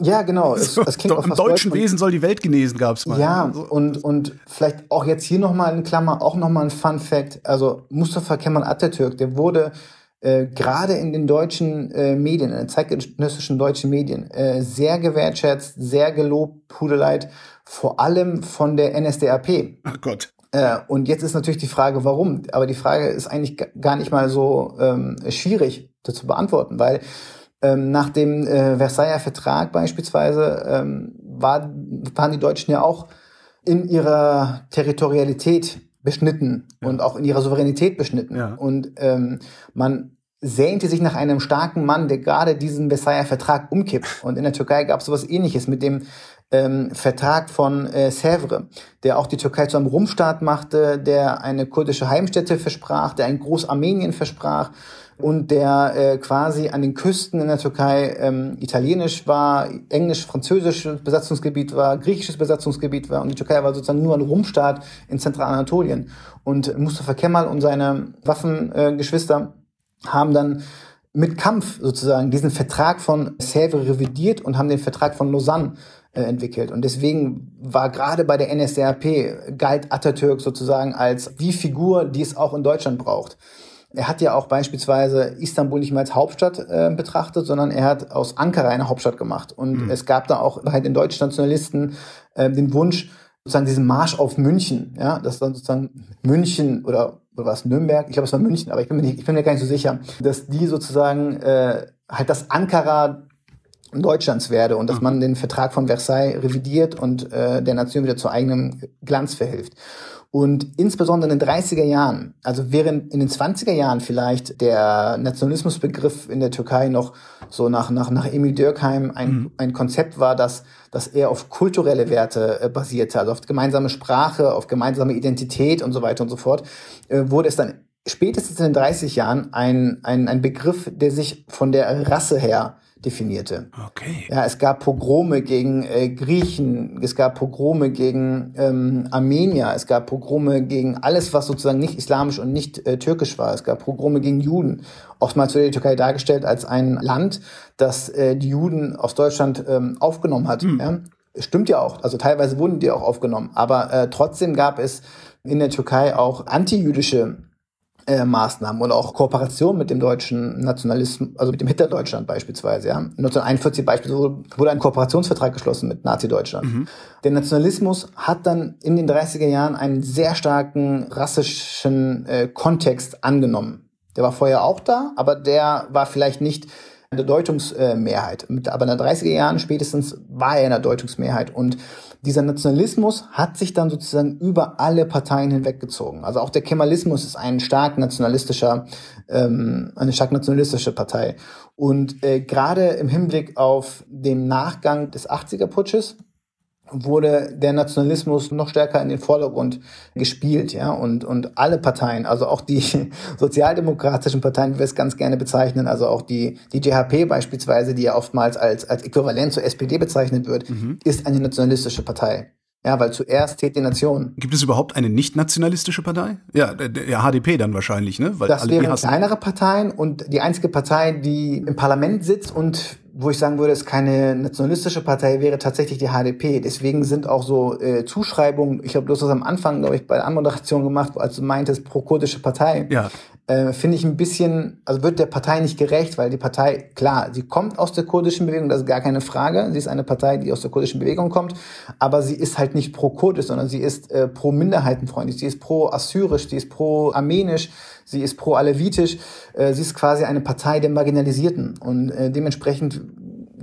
Ja, genau. Es, es klingt Im deutschen Deutsch. Wesen soll die Welt genesen, gab's mal. Ja, und, und vielleicht auch jetzt hier nochmal in Klammer, auch nochmal ein Fun Fact. Also Mustafa Kemal Atatürk, der wurde äh, gerade in den deutschen äh, Medien, in den zeitgenössischen deutschen Medien, äh, sehr gewertschätzt, sehr gelobt, Pudeleit, vor allem von der NSDAP. Ach Gott. Äh, und jetzt ist natürlich die Frage, warum. Aber die Frage ist eigentlich gar nicht mal so ähm, schwierig zu beantworten, weil ähm, nach dem äh, Versailler Vertrag beispielsweise ähm, war, waren die Deutschen ja auch in ihrer Territorialität beschnitten ja. und auch in ihrer Souveränität beschnitten. Ja. Und ähm, man sehnte sich nach einem starken Mann, der gerade diesen Versailler Vertrag umkippt. Und in der Türkei gab es sowas ähnliches mit dem ähm, Vertrag von äh, Sèvres, der auch die Türkei zu einem Rumpfstaat machte, der eine kurdische Heimstätte versprach, der ein Großarmenien versprach und der äh, quasi an den Küsten in der Türkei ähm, italienisch war, englisch, französisches Besatzungsgebiet war, griechisches Besatzungsgebiet war und die Türkei war sozusagen nur ein Rumpfstaat in Zentralanatolien. Und Mustafa Kemal und seine Waffengeschwister äh, haben dann mit Kampf sozusagen diesen Vertrag von Sèvres revidiert und haben den Vertrag von Lausanne entwickelt. Und deswegen war gerade bei der NSDAP galt Atatürk sozusagen als die Figur, die es auch in Deutschland braucht. Er hat ja auch beispielsweise Istanbul nicht mehr als Hauptstadt äh, betrachtet, sondern er hat aus Ankara eine Hauptstadt gemacht. Und mhm. es gab da auch bei den deutschen Nationalisten äh, den Wunsch, sozusagen diesen Marsch auf München, ja, dass dann sozusagen München oder, oder was Nürnberg, ich glaube es war München, aber ich bin mir nicht, ich bin mir gar nicht so sicher, dass die sozusagen äh, halt das Ankara Deutschlands werde und dass mhm. man den Vertrag von Versailles revidiert und äh, der Nation wieder zu eigenem Glanz verhilft. Und insbesondere in den 30er Jahren, also während in den 20er Jahren vielleicht der Nationalismusbegriff in der Türkei noch so nach, nach, nach Emil Dürkheim ein, mhm. ein Konzept war, das, das eher auf kulturelle Werte äh, basierte, also auf gemeinsame Sprache, auf gemeinsame Identität und so weiter und so fort, äh, wurde es dann spätestens in den 30 Jahren ein, ein, ein Begriff, der sich von der Rasse her definierte. Okay. Ja, es gab Pogrome gegen äh, Griechen, es gab Pogrome gegen ähm, Armenier, es gab Pogrome gegen alles, was sozusagen nicht islamisch und nicht äh, türkisch war. Es gab Pogrome gegen Juden. Oftmals wird die Türkei dargestellt als ein Land, das äh, die Juden aus Deutschland ähm, aufgenommen hat. Hm. Ja? Stimmt ja auch. Also teilweise wurden die auch aufgenommen. Aber äh, trotzdem gab es in der Türkei auch antijüdische äh, Maßnahmen oder auch Kooperation mit dem deutschen Nationalismus, also mit dem Hitlerdeutschland beispielsweise. Ja. 1941 beispielsweise wurde ein Kooperationsvertrag geschlossen mit Nazi-Deutschland. Mhm. Der Nationalismus hat dann in den 30er Jahren einen sehr starken rassischen äh, Kontext angenommen. Der war vorher auch da, aber der war vielleicht nicht der Deutungsmehrheit. Aber in den 30er Jahren spätestens war er in der Deutungsmehrheit und dieser Nationalismus hat sich dann sozusagen über alle Parteien hinweggezogen. Also auch der Kemalismus ist ein stark nationalistischer, ähm, eine stark nationalistische Partei. Und äh, gerade im Hinblick auf den Nachgang des 80er Putsches wurde der Nationalismus noch stärker in den Vordergrund gespielt, ja, und, und alle Parteien, also auch die sozialdemokratischen Parteien, wie wir es ganz gerne bezeichnen, also auch die, die JHP beispielsweise, die ja oftmals als, als äquivalent zur SPD bezeichnet wird, mhm. ist eine nationalistische Partei. Ja, weil zuerst zählt die Nation. Gibt es überhaupt eine nicht nationalistische Partei? Ja, der HDP dann wahrscheinlich, ne? Weil das wären kleinere Parteien und die einzige Partei, die im Parlament sitzt und wo ich sagen würde, es keine nationalistische Partei wäre, tatsächlich die HDP. Deswegen sind auch so äh, Zuschreibungen, ich glaube, du hast das am Anfang, glaube ich, bei der Anmoderation gemacht, als du meintest, pro-kurdische Partei. Ja. Äh, Finde ich ein bisschen, also wird der Partei nicht gerecht, weil die Partei, klar, sie kommt aus der kurdischen Bewegung, das ist gar keine Frage. Sie ist eine Partei, die aus der kurdischen Bewegung kommt, aber sie ist halt nicht pro-kurdisch, sondern sie ist äh, pro-minderheitenfreundlich, sie ist pro-assyrisch, sie ist pro-armenisch, sie ist pro-alevitisch, äh, sie ist quasi eine Partei der Marginalisierten und äh, dementsprechend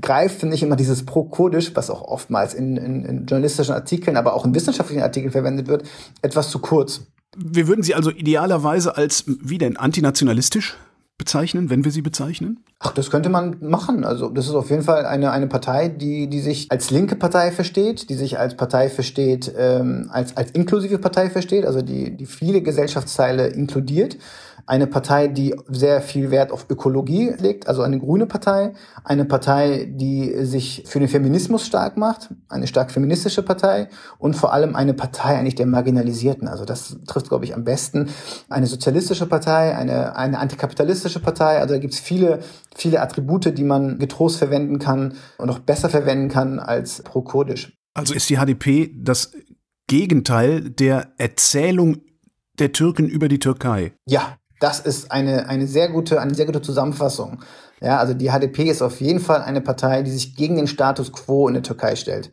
greift, finde ich, immer dieses pro-kurdisch, was auch oftmals in, in, in journalistischen Artikeln, aber auch in wissenschaftlichen Artikeln verwendet wird, etwas zu kurz. Wir würden sie also idealerweise als, wie denn, antinationalistisch bezeichnen, wenn wir sie bezeichnen? Ach, das könnte man machen. Also das ist auf jeden Fall eine, eine Partei, die, die sich als linke Partei versteht, die sich als Partei versteht, ähm, als, als inklusive Partei versteht, also die, die viele Gesellschaftsteile inkludiert eine Partei, die sehr viel Wert auf Ökologie legt, also eine grüne Partei, eine Partei, die sich für den Feminismus stark macht, eine stark feministische Partei und vor allem eine Partei eigentlich der Marginalisierten. Also das trifft, glaube ich, am besten eine sozialistische Partei, eine, eine antikapitalistische Partei. Also da gibt es viele, viele Attribute, die man getrost verwenden kann und auch besser verwenden kann als pro-kurdisch. Also ist die HDP das Gegenteil der Erzählung der Türken über die Türkei. Ja, das ist eine, eine sehr gute, eine sehr gute Zusammenfassung. Ja, also die HDP ist auf jeden Fall eine Partei, die sich gegen den Status quo in der Türkei stellt.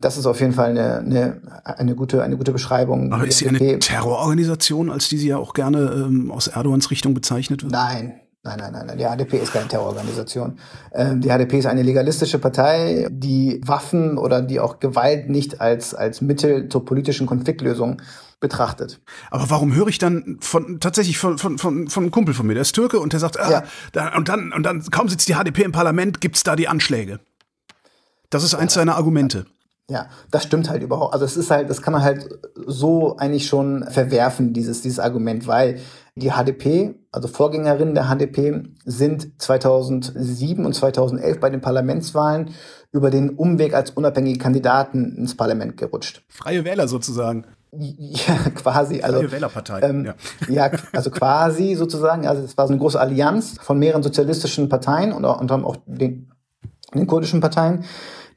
Das ist auf jeden Fall eine, eine, eine, gute, eine gute Beschreibung. Aber ist sie eine Terrororganisation, als die sie ja auch gerne ähm, aus Erdogans Richtung bezeichnet wird? Nein, Nein, nein, nein, nein. Die HDP ist keine Terrororganisation. Ähm, die HDP ist eine legalistische Partei, die Waffen oder die auch Gewalt nicht als, als Mittel zur politischen Konfliktlösung betrachtet. Aber warum höre ich dann von tatsächlich von, von, von, von einem Kumpel von mir, der ist Türke und der sagt, ah, ja. da, und dann und dann kaum sitzt die HDP im Parlament, gibt's da die Anschläge. Das ist eins ja, seiner Argumente. Ja, das stimmt halt überhaupt. Also es ist halt, das kann man halt so eigentlich schon verwerfen, dieses, dieses Argument, weil die HDP, also Vorgängerinnen der HDP, sind 2007 und 2011 bei den Parlamentswahlen über den Umweg als unabhängige Kandidaten ins Parlament gerutscht. Freie Wähler sozusagen. Ja, quasi. Also, Freie Wählerpartei. Ähm, ja. ja, also quasi sozusagen. Also es war so eine große Allianz von mehreren sozialistischen Parteien und auch, und auch den, den kurdischen Parteien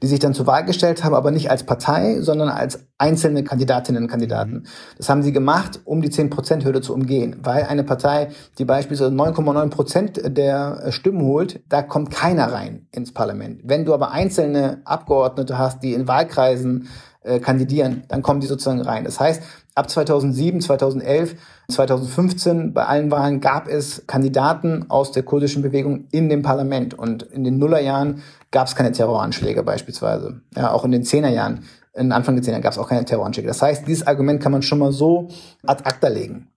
die sich dann zur Wahl gestellt haben, aber nicht als Partei, sondern als einzelne Kandidatinnen und Kandidaten. Mhm. Das haben sie gemacht, um die 10%-Hürde zu umgehen, weil eine Partei, die beispielsweise 9,9 Prozent der Stimmen holt, da kommt keiner rein ins Parlament. Wenn du aber einzelne Abgeordnete hast, die in Wahlkreisen äh, kandidieren, dann kommen die sozusagen rein. Das heißt, ab 2007, 2011, 2015 bei allen Wahlen gab es Kandidaten aus der kurdischen Bewegung in dem Parlament und in den Nullerjahren gab es keine Terroranschläge beispielsweise. Ja, auch in den Zehnerjahren, in Anfang der Zehner gab es auch keine Terroranschläge. Das heißt, dieses Argument kann man schon mal so ad acta legen.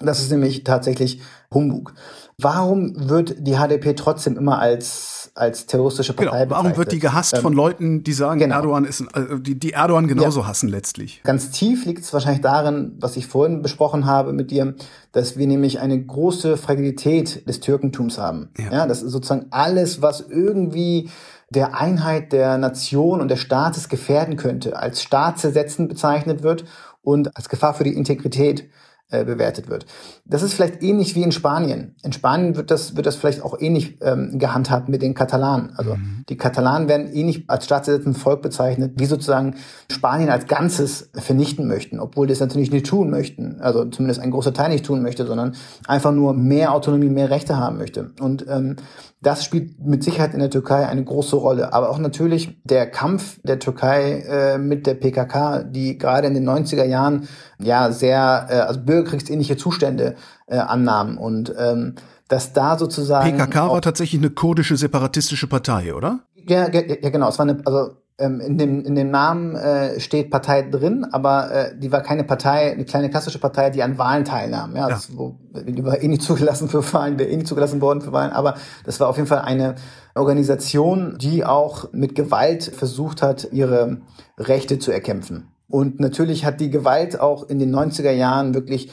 Das ist nämlich tatsächlich Humbug. Warum wird die HDP trotzdem immer als, als terroristische Partei genau. Warum wird die gehasst ähm, von Leuten, die sagen, genau. Erdogan ist, äh, die, die Erdogan genauso ja. hassen letztlich? Ganz tief liegt es wahrscheinlich darin, was ich vorhin besprochen habe mit dir, dass wir nämlich eine große Fragilität des Türkentums haben. Ja, ja das ist sozusagen alles, was irgendwie der Einheit der Nation und des Staates gefährden könnte, als staatszersetzend bezeichnet wird und als Gefahr für die Integrität äh, bewertet wird. Das ist vielleicht ähnlich wie in Spanien. In Spanien wird das, wird das vielleicht auch ähnlich ähm, gehandhabt mit den Katalanen. Also mhm. die Katalanen werden ähnlich als staatsbesetzendes Volk bezeichnet, die sozusagen Spanien als Ganzes vernichten möchten, obwohl die es natürlich nicht tun möchten. Also zumindest ein großer Teil nicht tun möchte, sondern einfach nur mehr Autonomie, mehr Rechte haben möchte. Und ähm, das spielt mit Sicherheit in der Türkei eine große Rolle. Aber auch natürlich der Kampf der Türkei äh, mit der PKK, die gerade in den 90er Jahren ja sehr, äh, also bürgerkriegsähnliche Zustände äh, annahmen. Und ähm, dass da sozusagen. PKK war tatsächlich eine kurdische separatistische Partei, oder? Ja, ja, ja genau. Es war eine, also ähm, in, dem, in dem Namen äh, steht Partei drin, aber äh, die war keine Partei, eine kleine klassische Partei, die an Wahlen teilnahm. Ja, ja. Das, wo, die war eh nicht zugelassen für Wahlen, wäre eh nicht zugelassen worden für Wahlen, aber das war auf jeden Fall eine Organisation, die auch mit Gewalt versucht hat, ihre Rechte zu erkämpfen. Und natürlich hat die Gewalt auch in den 90er Jahren wirklich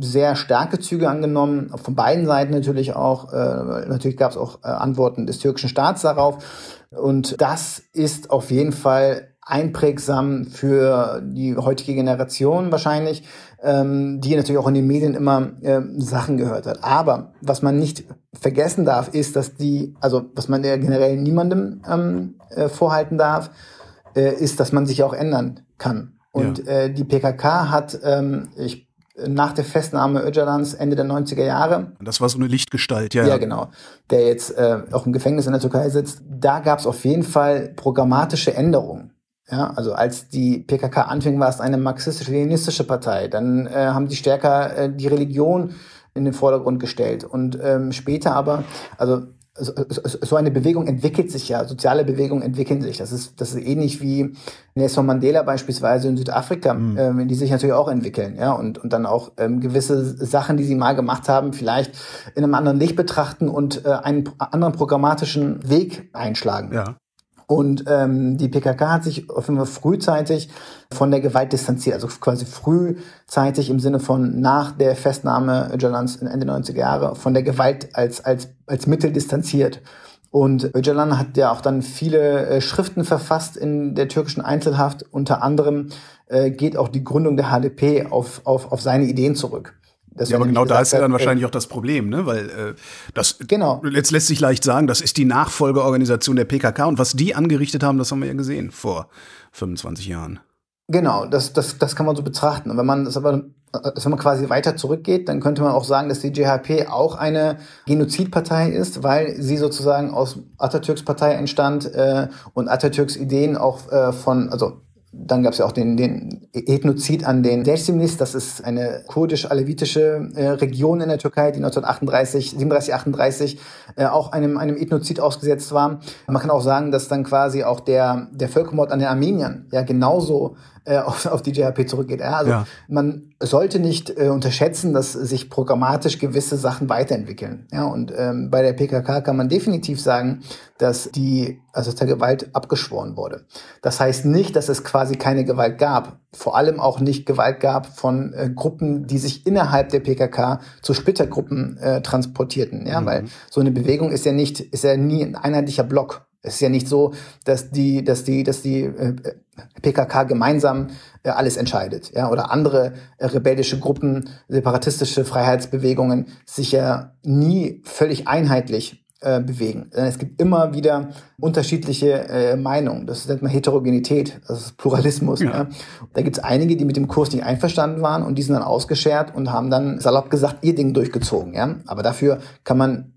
sehr starke Züge angenommen, von beiden Seiten natürlich auch. Äh, natürlich gab es auch äh, Antworten des türkischen Staats darauf. Und das ist auf jeden Fall einprägsam für die heutige Generation wahrscheinlich. ähm, die natürlich auch in den Medien immer äh, Sachen gehört hat. Aber was man nicht vergessen darf, ist, dass die, also was man ja generell niemandem ähm, äh, vorhalten darf, äh, ist, dass man sich auch ändern kann. Und ja. äh, die PKK hat, ähm, ich nach der Festnahme Öcalans Ende der 90er Jahre. Das war so eine Lichtgestalt, ja. Ja, genau. Der jetzt äh, auch im Gefängnis in der Türkei sitzt. Da gab es auf jeden Fall programmatische Änderungen. Ja, also als die PKK anfing, war es eine marxistisch-leninistische Partei. Dann äh, haben die stärker äh, die Religion in den Vordergrund gestellt. Und ähm, später aber, also so eine Bewegung entwickelt sich ja, soziale Bewegungen entwickeln sich. Das ist, das ist ähnlich wie Nelson Mandela beispielsweise in Südafrika, mhm. ähm, die sich natürlich auch entwickeln, ja, und, und dann auch ähm, gewisse Sachen, die sie mal gemacht haben, vielleicht in einem anderen Licht betrachten und äh, einen anderen programmatischen Weg einschlagen. Ja. Und ähm, die PKK hat sich Fall frühzeitig von der Gewalt distanziert, also quasi frühzeitig im Sinne von nach der Festnahme Öcalans in Ende 90er Jahre von der Gewalt als, als, als Mittel distanziert. Und Öcalan hat ja auch dann viele äh, Schriften verfasst in der türkischen Einzelhaft. Unter anderem äh, geht auch die Gründung der HDP auf, auf, auf seine Ideen zurück. Ja, aber genau da ist ja dann wahrscheinlich auch das Problem, ne? weil äh, das genau. jetzt lässt sich leicht sagen, das ist die Nachfolgeorganisation der PKK und was die angerichtet haben, das haben wir ja gesehen vor 25 Jahren. Genau, das, das, das kann man so betrachten. Und wenn man das aber wenn man quasi weiter zurückgeht, dann könnte man auch sagen, dass die JHP auch eine Genozidpartei ist, weil sie sozusagen aus Atatürks Partei entstand äh, und Atatürks Ideen auch äh, von, also dann gab es ja auch den, den Ethnozid an den Dersimlis. Das ist eine kurdisch-alevitische äh, Region in der Türkei, die 1938, 37, 38 äh, auch einem, einem Ethnozid ausgesetzt war. Man kann auch sagen, dass dann quasi auch der, der Völkermord an den Armeniern ja genauso äh, auf, auf die zurückgeht. Ja, also ja. man sollte nicht äh, unterschätzen, dass sich programmatisch gewisse Sachen weiterentwickeln. Ja, und ähm, bei der PKK kann man definitiv sagen, dass die also der Gewalt abgeschworen wurde. Das heißt nicht, dass es quasi keine Gewalt gab. Vor allem auch nicht Gewalt gab von äh, Gruppen, die sich innerhalb der PKK zu Splittergruppen äh, transportierten. Ja, mhm. weil so eine Bewegung ist ja nicht, ist ja nie ein einheitlicher Block. Es ist ja nicht so, dass die, dass die, dass die äh, PKK gemeinsam äh, alles entscheidet, ja, oder andere äh, rebellische Gruppen, separatistische Freiheitsbewegungen sich ja nie völlig einheitlich äh, bewegen. Es gibt immer wieder unterschiedliche äh, Meinungen. Das nennt man Heterogenität, das ist Pluralismus. Ja. Ja. Da gibt es einige, die mit dem Kurs nicht einverstanden waren und die sind dann ausgeschert und haben dann salopp gesagt ihr Ding durchgezogen. Ja? Aber dafür kann man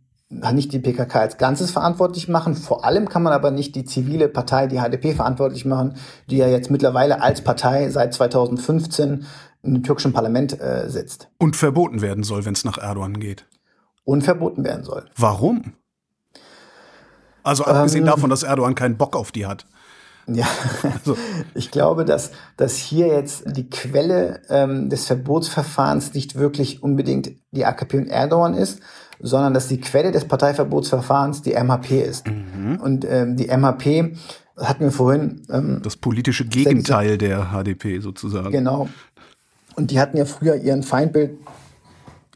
nicht die PKK als Ganzes verantwortlich machen. Vor allem kann man aber nicht die zivile Partei, die HDP, verantwortlich machen, die ja jetzt mittlerweile als Partei seit 2015 im türkischen Parlament äh, sitzt. Und verboten werden soll, wenn es nach Erdogan geht. Und verboten werden soll. Warum? Also abgesehen ähm, davon, dass Erdogan keinen Bock auf die hat. Ja, also. ich glaube, dass, dass hier jetzt die Quelle ähm, des Verbotsverfahrens nicht wirklich unbedingt die AKP und Erdogan ist, sondern dass die Quelle des Parteiverbotsverfahrens die MHP ist. Mhm. Und ähm, die MHP hatten wir vorhin. Ähm, das politische Gegenteil der HDP sozusagen. Genau. Und die hatten ja früher ihren Feindbild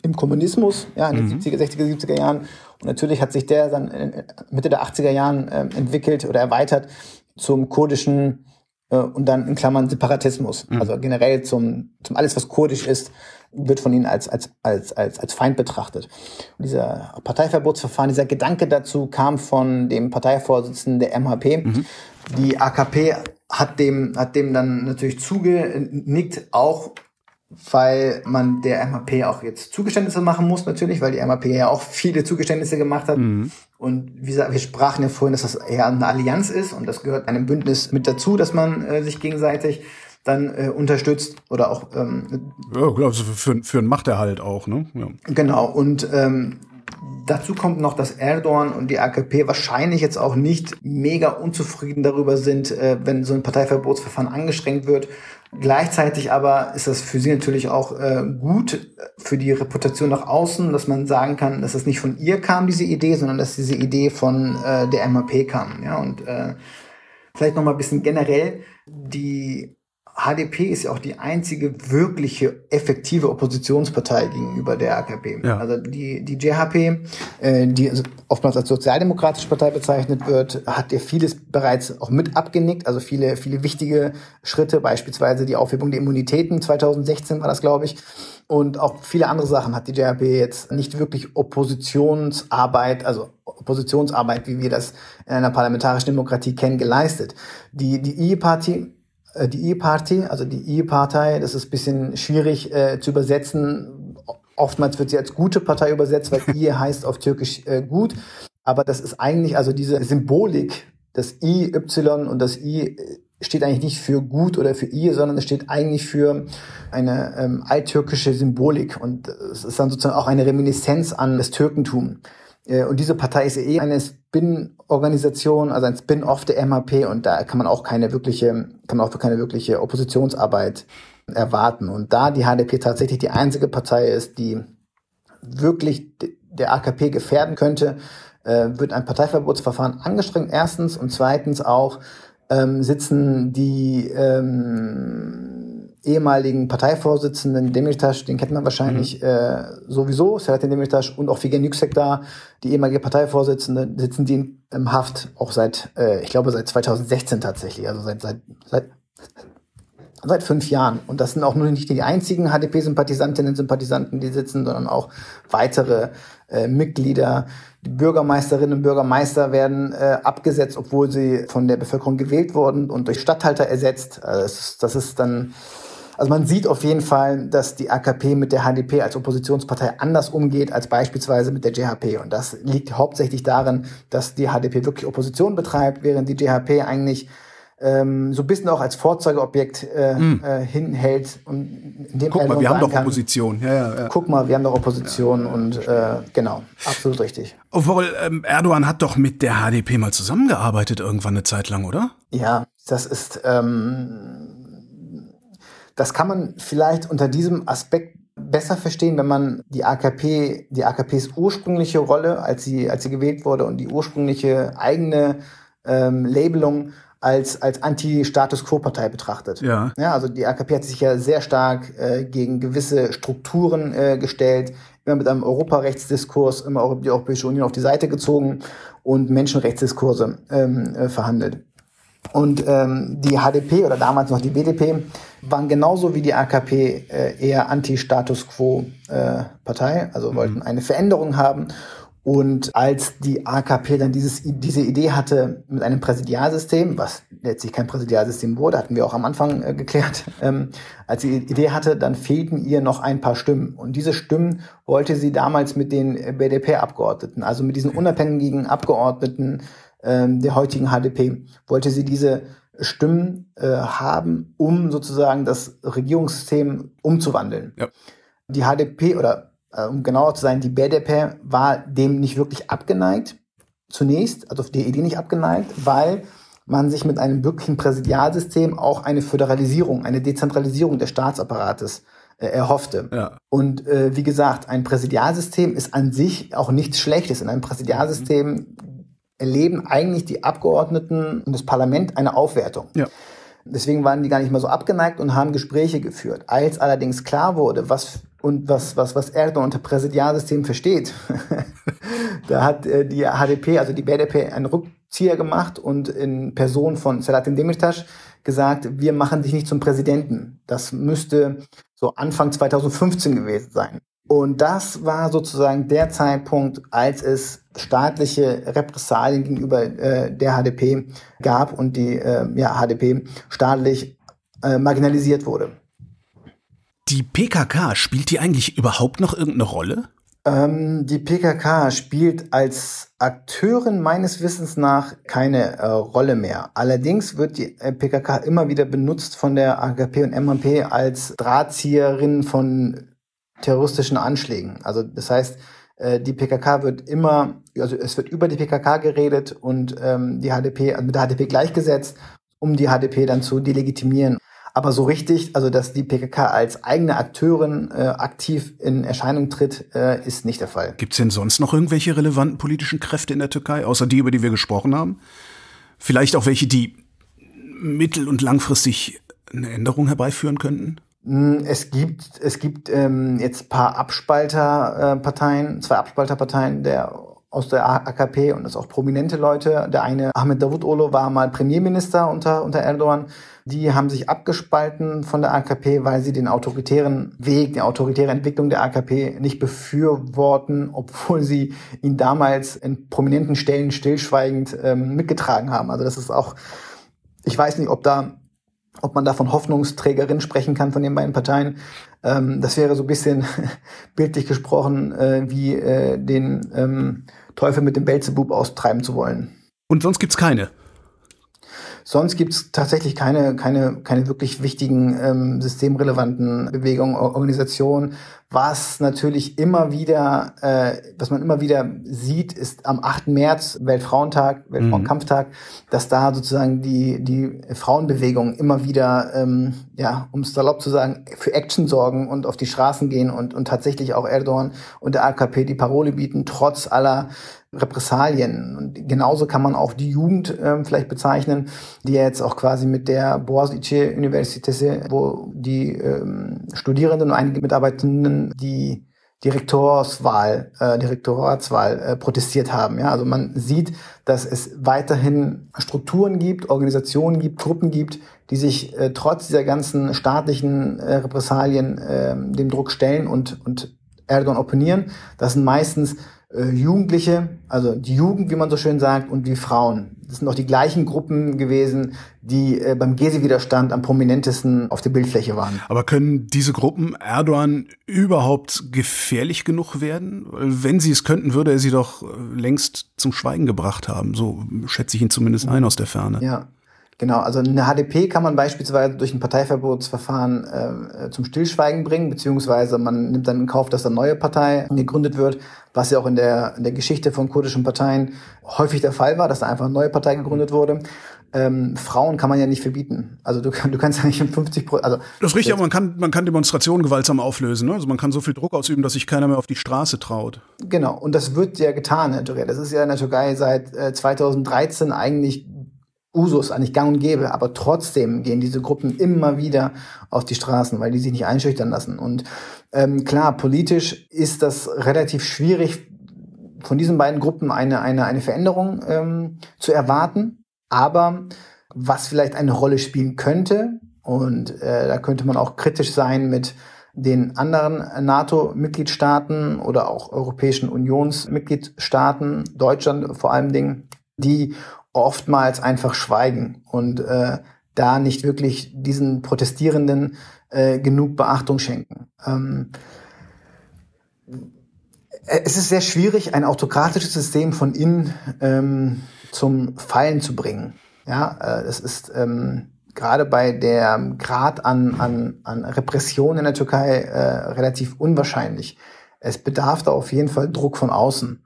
im Kommunismus, ja, in den mhm. 70er, 60er, 70er Jahren. Und natürlich hat sich der dann Mitte der 80er Jahren äh, entwickelt oder erweitert zum kurdischen äh, und dann in Klammern Separatismus. Mhm. Also generell zum, zum alles, was kurdisch ist, wird von ihnen als, als, als, als, als Feind betrachtet. Und dieser Parteiverbotsverfahren, dieser Gedanke dazu kam von dem Parteivorsitzenden der MHP. Mhm. Die AKP hat dem, hat dem dann natürlich zugenickt, auch weil man der MHP auch jetzt Zugeständnisse machen muss, natürlich, weil die MHP ja auch viele Zugeständnisse gemacht hat. Mhm. Und wie gesagt, wir sprachen ja vorhin, dass das eher eine Allianz ist und das gehört einem Bündnis mit dazu, dass man äh, sich gegenseitig dann äh, unterstützt oder auch ähm, ja, also für, für einen Machterhalt auch, ne? Ja. Genau. Und ähm, dazu kommt noch, dass Erdogan und die AKP wahrscheinlich jetzt auch nicht mega unzufrieden darüber sind, äh, wenn so ein Parteiverbotsverfahren angestrengt wird. Gleichzeitig aber ist das für sie natürlich auch äh, gut für die Reputation nach außen, dass man sagen kann, dass es nicht von ihr kam, diese Idee, sondern dass diese Idee von äh, der MAP kam. Ja, und äh, vielleicht noch mal ein bisschen generell die HDP ist ja auch die einzige wirkliche effektive Oppositionspartei gegenüber der AKP. Ja. Also die, die JHP, äh, die also oftmals als sozialdemokratische Partei bezeichnet wird, hat ja vieles bereits auch mit abgenickt. Also viele, viele wichtige Schritte, beispielsweise die Aufhebung der Immunitäten 2016 war das, glaube ich. Und auch viele andere Sachen hat die JHP jetzt nicht wirklich Oppositionsarbeit, also Oppositionsarbeit, wie wir das in einer parlamentarischen Demokratie kennen, geleistet. Die, die E-Party äh, die E-Party, also die E-Partei, das ist bisschen schwierig äh, zu übersetzen. Oftmals wird sie als gute Partei übersetzt, weil I heißt auf Türkisch äh, gut. Aber das ist eigentlich, also diese Symbolik, das I, Y und das I äh, steht eigentlich nicht für gut oder für I, sondern es steht eigentlich für eine ähm, alttürkische Symbolik. Und es ist dann sozusagen auch eine Reminiszenz an das Türkentum. Äh, und diese Partei ist eh eine Spin-Organisation, also ein Spin-off der MHP und da kann man auch keine wirkliche, kann man auch keine wirkliche Oppositionsarbeit erwarten. Und da die HDP tatsächlich die einzige Partei ist, die wirklich der AKP gefährden könnte, äh, wird ein Parteiverbotsverfahren angestrengt, erstens, und zweitens auch ähm, sitzen die ähm, ehemaligen Parteivorsitzenden Demirtas, den kennt man wahrscheinlich mhm. äh, sowieso, Selahattin Demirtas und auch Figen Yüksek da, die ehemalige Parteivorsitzende, sitzen die in, im Haft, auch seit, äh, ich glaube, seit 2016 tatsächlich, also seit, seit, seit seit fünf Jahren. Und das sind auch nur nicht die einzigen HDP-Sympathisantinnen und Sympathisanten, die sitzen, sondern auch weitere äh, Mitglieder. Die Bürgermeisterinnen und Bürgermeister werden äh, abgesetzt, obwohl sie von der Bevölkerung gewählt wurden und durch Stadthalter ersetzt. Also das, ist, das ist dann also man sieht auf jeden Fall, dass die AKP mit der HDP als Oppositionspartei anders umgeht als beispielsweise mit der JHP. Und das liegt hauptsächlich darin, dass die HDP wirklich Opposition betreibt, während die JHP eigentlich ähm, so ein bisschen auch als Vorzeigeobjekt äh, mm. äh, hinhält. Und in dem Guck mal, wir haben doch kann, Opposition. Ja, ja, ja. Guck mal, wir haben doch Opposition und äh, genau, absolut richtig. Obwohl ähm, Erdogan hat doch mit der HDP mal zusammengearbeitet irgendwann eine Zeit lang, oder? Ja, das ist ähm, das kann man vielleicht unter diesem Aspekt besser verstehen, wenn man die AKP, die AKPs ursprüngliche Rolle, als sie, als sie gewählt wurde und die ursprüngliche eigene ähm, Labelung als, als Anti-Status-Quo-Partei betrachtet. Ja. ja. Also die AKP hat sich ja sehr stark äh, gegen gewisse Strukturen äh, gestellt, immer mit einem Europarechtsdiskurs, immer die Europäische Union auf die Seite gezogen und Menschenrechtsdiskurse ähm, äh, verhandelt. Und ähm, die HDP oder damals noch die BDP waren genauso wie die AKP äh, eher Anti-Status Quo-Partei, äh, also mhm. wollten eine Veränderung haben. Und als die AKP dann dieses, diese Idee hatte mit einem Präsidialsystem, was letztlich kein Präsidialsystem wurde, hatten wir auch am Anfang äh, geklärt, ähm, als sie die Idee hatte, dann fehlten ihr noch ein paar Stimmen. Und diese Stimmen wollte sie damals mit den BDP-Abgeordneten, also mit diesen unabhängigen Abgeordneten ähm, der heutigen HDP, wollte sie diese Stimmen äh, haben, um sozusagen das Regierungssystem umzuwandeln. Ja. Die HDP oder äh, um genauer zu sein, die BDP war dem nicht wirklich abgeneigt. Zunächst, also der Idee nicht abgeneigt, weil man sich mit einem wirklichen Präsidialsystem auch eine Föderalisierung, eine Dezentralisierung des Staatsapparates äh, erhoffte. Ja. Und äh, wie gesagt, ein Präsidialsystem ist an sich auch nichts Schlechtes. In einem Präsidialsystem erleben eigentlich die Abgeordneten und das Parlament eine Aufwertung. Ja. Deswegen waren die gar nicht mehr so abgeneigt und haben Gespräche geführt. Als allerdings klar wurde, was und was, was, was Erdogan unter Präsidialsystem versteht, da hat äh, die HDP, also die BDP, einen Rückzieher gemacht und in Person von Selahattin Demirtas gesagt, wir machen dich nicht zum Präsidenten. Das müsste so Anfang 2015 gewesen sein. Und das war sozusagen der Zeitpunkt, als es staatliche Repressalien gegenüber äh, der HDP gab und die äh, ja, HDP staatlich äh, marginalisiert wurde. Die PKK, spielt die eigentlich überhaupt noch irgendeine Rolle? Ähm, die PKK spielt als Akteurin meines Wissens nach keine äh, Rolle mehr. Allerdings wird die äh, PKK immer wieder benutzt von der AKP und MHP als Drahtzieherin von terroristischen Anschlägen. Also das heißt, die PKK wird immer, also es wird über die PKK geredet und ähm, die HDP, also mit der HDP gleichgesetzt, um die HDP dann zu delegitimieren. Aber so richtig, also dass die PKK als eigene Akteurin äh, aktiv in Erscheinung tritt, äh, ist nicht der Fall. Gibt es denn sonst noch irgendwelche relevanten politischen Kräfte in der Türkei, außer die, über die wir gesprochen haben? Vielleicht auch welche, die mittel- und langfristig eine Änderung herbeiführen könnten? Hm, es gibt, es gibt ähm, jetzt paar Abspalterparteien, zwei Abspalterparteien der aus der AKP und das auch prominente Leute. Der eine, Ahmed Davutoglu, war mal Premierminister unter, unter Erdogan. Die haben sich abgespalten von der AKP, weil sie den autoritären Weg, die autoritäre Entwicklung der AKP nicht befürworten, obwohl sie ihn damals in prominenten Stellen stillschweigend ähm, mitgetragen haben. Also das ist auch, ich weiß nicht, ob da ob man da von Hoffnungsträgerin sprechen kann von den beiden Parteien. Ähm, das wäre so ein bisschen bildlich gesprochen, äh, wie äh, den ähm, Teufel mit dem Belzebub austreiben zu wollen. Und sonst gibt's keine? Sonst gibt's tatsächlich keine, keine, keine wirklich wichtigen ähm, systemrelevanten Bewegungen, Organisationen. Was natürlich immer wieder, äh, was man immer wieder sieht, ist am 8. März, Weltfrauentag, Weltfrauenkampftag, mhm. dass da sozusagen die, die Frauenbewegung immer wieder, ähm, ja, um es salopp zu sagen, für Action sorgen und auf die Straßen gehen und, und tatsächlich auch Erdogan und der AKP die Parole bieten, trotz aller Repressalien. Und genauso kann man auch die Jugend ähm, vielleicht bezeichnen, die ja jetzt auch quasi mit der Boğaziçi Universität, wo die ähm, Studierenden und einige Mitarbeitenden die Direktorswahl, äh, Direktoratswahl äh, protestiert haben. Ja, also man sieht, dass es weiterhin Strukturen gibt, Organisationen gibt, Gruppen gibt, die sich äh, trotz dieser ganzen staatlichen äh, Repressalien äh, dem Druck stellen und und Erdogan opponieren. Das sind meistens äh, Jugendliche, also die Jugend, wie man so schön sagt, und die Frauen. Das sind auch die gleichen Gruppen gewesen, die äh, beim Gezi-Widerstand am prominentesten auf der Bildfläche waren. Aber können diese Gruppen Erdogan überhaupt gefährlich genug werden? Wenn sie es könnten, würde er sie doch äh, längst zum Schweigen gebracht haben. So schätze ich ihn zumindest ein aus der Ferne. Ja, Genau, also eine HDP kann man beispielsweise durch ein Parteiverbotsverfahren äh, zum Stillschweigen bringen, beziehungsweise man nimmt dann in Kauf, dass eine neue Partei gegründet wird, was ja auch in der, in der Geschichte von kurdischen Parteien häufig der Fall war, dass da einfach eine neue Partei gegründet wurde. Ähm, Frauen kann man ja nicht verbieten. Also du, du kannst ja nicht um 50 Prozent. Also das ist richtig, aber man kann, man kann Demonstrationen gewaltsam auflösen. Ne? Also man kann so viel Druck ausüben, dass sich keiner mehr auf die Straße traut. Genau, und das wird ja getan in der Türkei. Das ist ja in der Türkei seit äh, 2013 eigentlich Usus, eigentlich gang und gäbe, aber trotzdem gehen diese Gruppen immer wieder auf die Straßen, weil die sich nicht einschüchtern lassen. Und ähm, klar, politisch ist das relativ schwierig, von diesen beiden Gruppen eine, eine, eine Veränderung ähm, zu erwarten. Aber was vielleicht eine Rolle spielen könnte, und äh, da könnte man auch kritisch sein mit den anderen NATO-Mitgliedstaaten oder auch Europäischen Unionsmitgliedstaaten, Deutschland vor allem Dingen, die oftmals einfach schweigen und äh, da nicht wirklich diesen Protestierenden äh, genug Beachtung schenken. Ähm, es ist sehr schwierig, ein autokratisches System von innen ähm, zum Fallen zu bringen. Ja, äh, ist ähm, gerade bei der Grad an, an, an Repression in der Türkei äh, relativ unwahrscheinlich. Es bedarf da auf jeden Fall Druck von außen.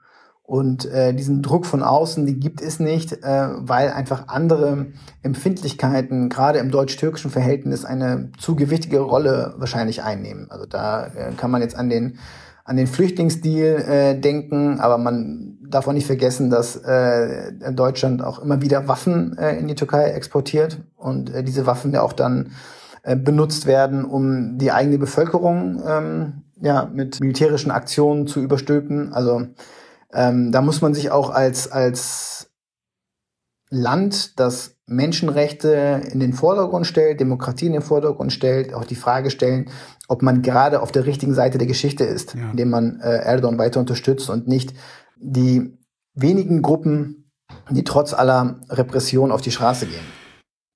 Und äh, diesen Druck von außen, die gibt es nicht, äh, weil einfach andere Empfindlichkeiten gerade im deutsch-türkischen Verhältnis eine zu gewichtige Rolle wahrscheinlich einnehmen. Also da äh, kann man jetzt an den an den Flüchtlingsdeal äh, denken, aber man darf auch nicht vergessen, dass äh, Deutschland auch immer wieder Waffen äh, in die Türkei exportiert und äh, diese Waffen ja auch dann äh, benutzt werden, um die eigene Bevölkerung ähm, ja mit militärischen Aktionen zu überstülpen. Also ähm, da muss man sich auch als, als Land, das Menschenrechte in den Vordergrund stellt, Demokratie in den Vordergrund stellt, auch die Frage stellen, ob man gerade auf der richtigen Seite der Geschichte ist, ja. indem man äh, Erdogan weiter unterstützt und nicht die wenigen Gruppen, die trotz aller Repression auf die Straße gehen.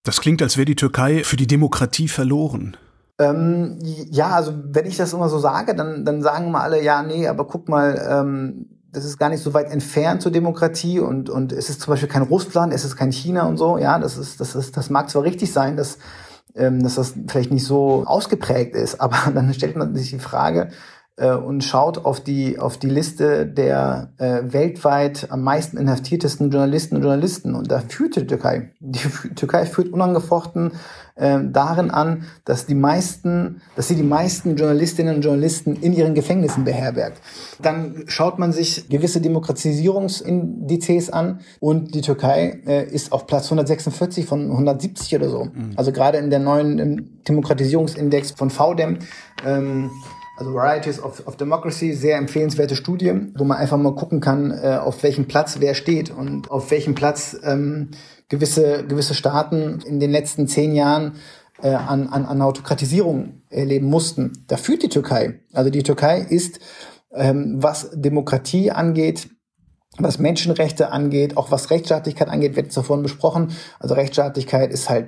Das klingt, als wäre die Türkei für die Demokratie verloren. Ähm, ja, also wenn ich das immer so sage, dann, dann sagen mal alle, ja, nee, aber guck mal, ähm, das ist gar nicht so weit entfernt zur Demokratie und, und es ist zum Beispiel kein Russland, es ist kein China und so. Ja, das ist, das ist, das mag zwar richtig sein, dass, ähm, dass das vielleicht nicht so ausgeprägt ist, aber dann stellt man sich die Frage, äh, und schaut auf die, auf die Liste der äh, weltweit am meisten inhaftiertesten Journalisten und Journalisten. Und da führt die Türkei. Die Türkei führt unangefochten äh, darin an, dass die meisten, dass sie die meisten Journalistinnen und Journalisten in ihren Gefängnissen beherbergt. Dann schaut man sich gewisse Demokratisierungsindizes an und die Türkei äh, ist auf Platz 146 von 170 oder so. Mhm. Also gerade in der neuen Demokratisierungsindex von VDEM ähm, also Varieties of, of Democracy, sehr empfehlenswerte Studie, wo man einfach mal gucken kann, äh, auf welchem Platz wer steht und auf welchem Platz ähm, gewisse, gewisse Staaten in den letzten zehn Jahren äh, an, an, an Autokratisierung erleben mussten. Da führt die Türkei. Also die Türkei ist, ähm, was Demokratie angeht, was Menschenrechte angeht, auch was Rechtsstaatlichkeit angeht, wird davon besprochen. Also Rechtsstaatlichkeit ist halt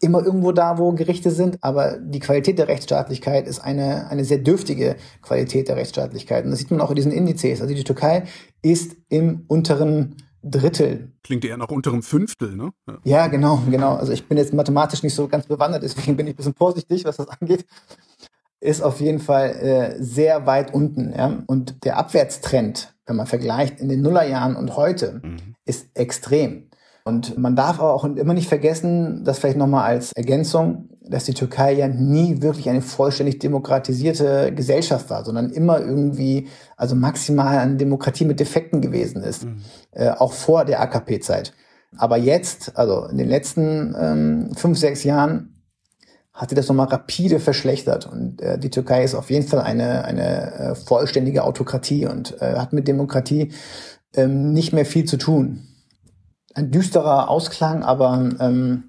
immer irgendwo da, wo Gerichte sind, aber die Qualität der Rechtsstaatlichkeit ist eine, eine sehr dürftige Qualität der Rechtsstaatlichkeit. Und das sieht man auch in diesen Indizes. Also die Türkei ist im unteren Drittel. Klingt eher nach unterem Fünftel, ne? Ja. ja, genau, genau. Also ich bin jetzt mathematisch nicht so ganz bewandert, deswegen bin ich ein bisschen vorsichtig, was das angeht. Ist auf jeden Fall äh, sehr weit unten. Ja? Und der Abwärtstrend, wenn man vergleicht in den Nullerjahren und heute, mhm. ist extrem. Und man darf aber auch immer nicht vergessen, das vielleicht nochmal als Ergänzung, dass die Türkei ja nie wirklich eine vollständig demokratisierte Gesellschaft war, sondern immer irgendwie, also maximal eine Demokratie mit Defekten gewesen ist, mhm. äh, auch vor der AKP-Zeit. Aber jetzt, also in den letzten ähm, fünf, sechs Jahren, hat sich das nochmal rapide verschlechtert. Und äh, die Türkei ist auf jeden Fall eine, eine äh, vollständige Autokratie und äh, hat mit Demokratie ähm, nicht mehr viel zu tun ein düsterer Ausklang, aber ähm,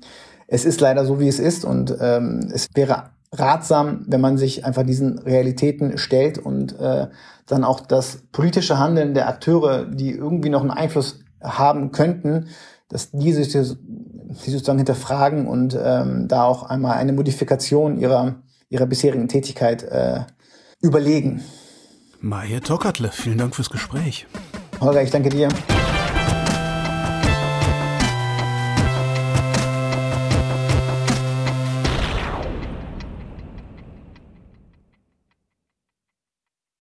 es ist leider so, wie es ist und ähm, es wäre ratsam, wenn man sich einfach diesen Realitäten stellt und äh, dann auch das politische Handeln der Akteure, die irgendwie noch einen Einfluss haben könnten, dass diese sich sozusagen hinterfragen und ähm, da auch einmal eine Modifikation ihrer, ihrer bisherigen Tätigkeit äh, überlegen. Maja Tokatle, vielen Dank fürs Gespräch. Holger, ich danke dir.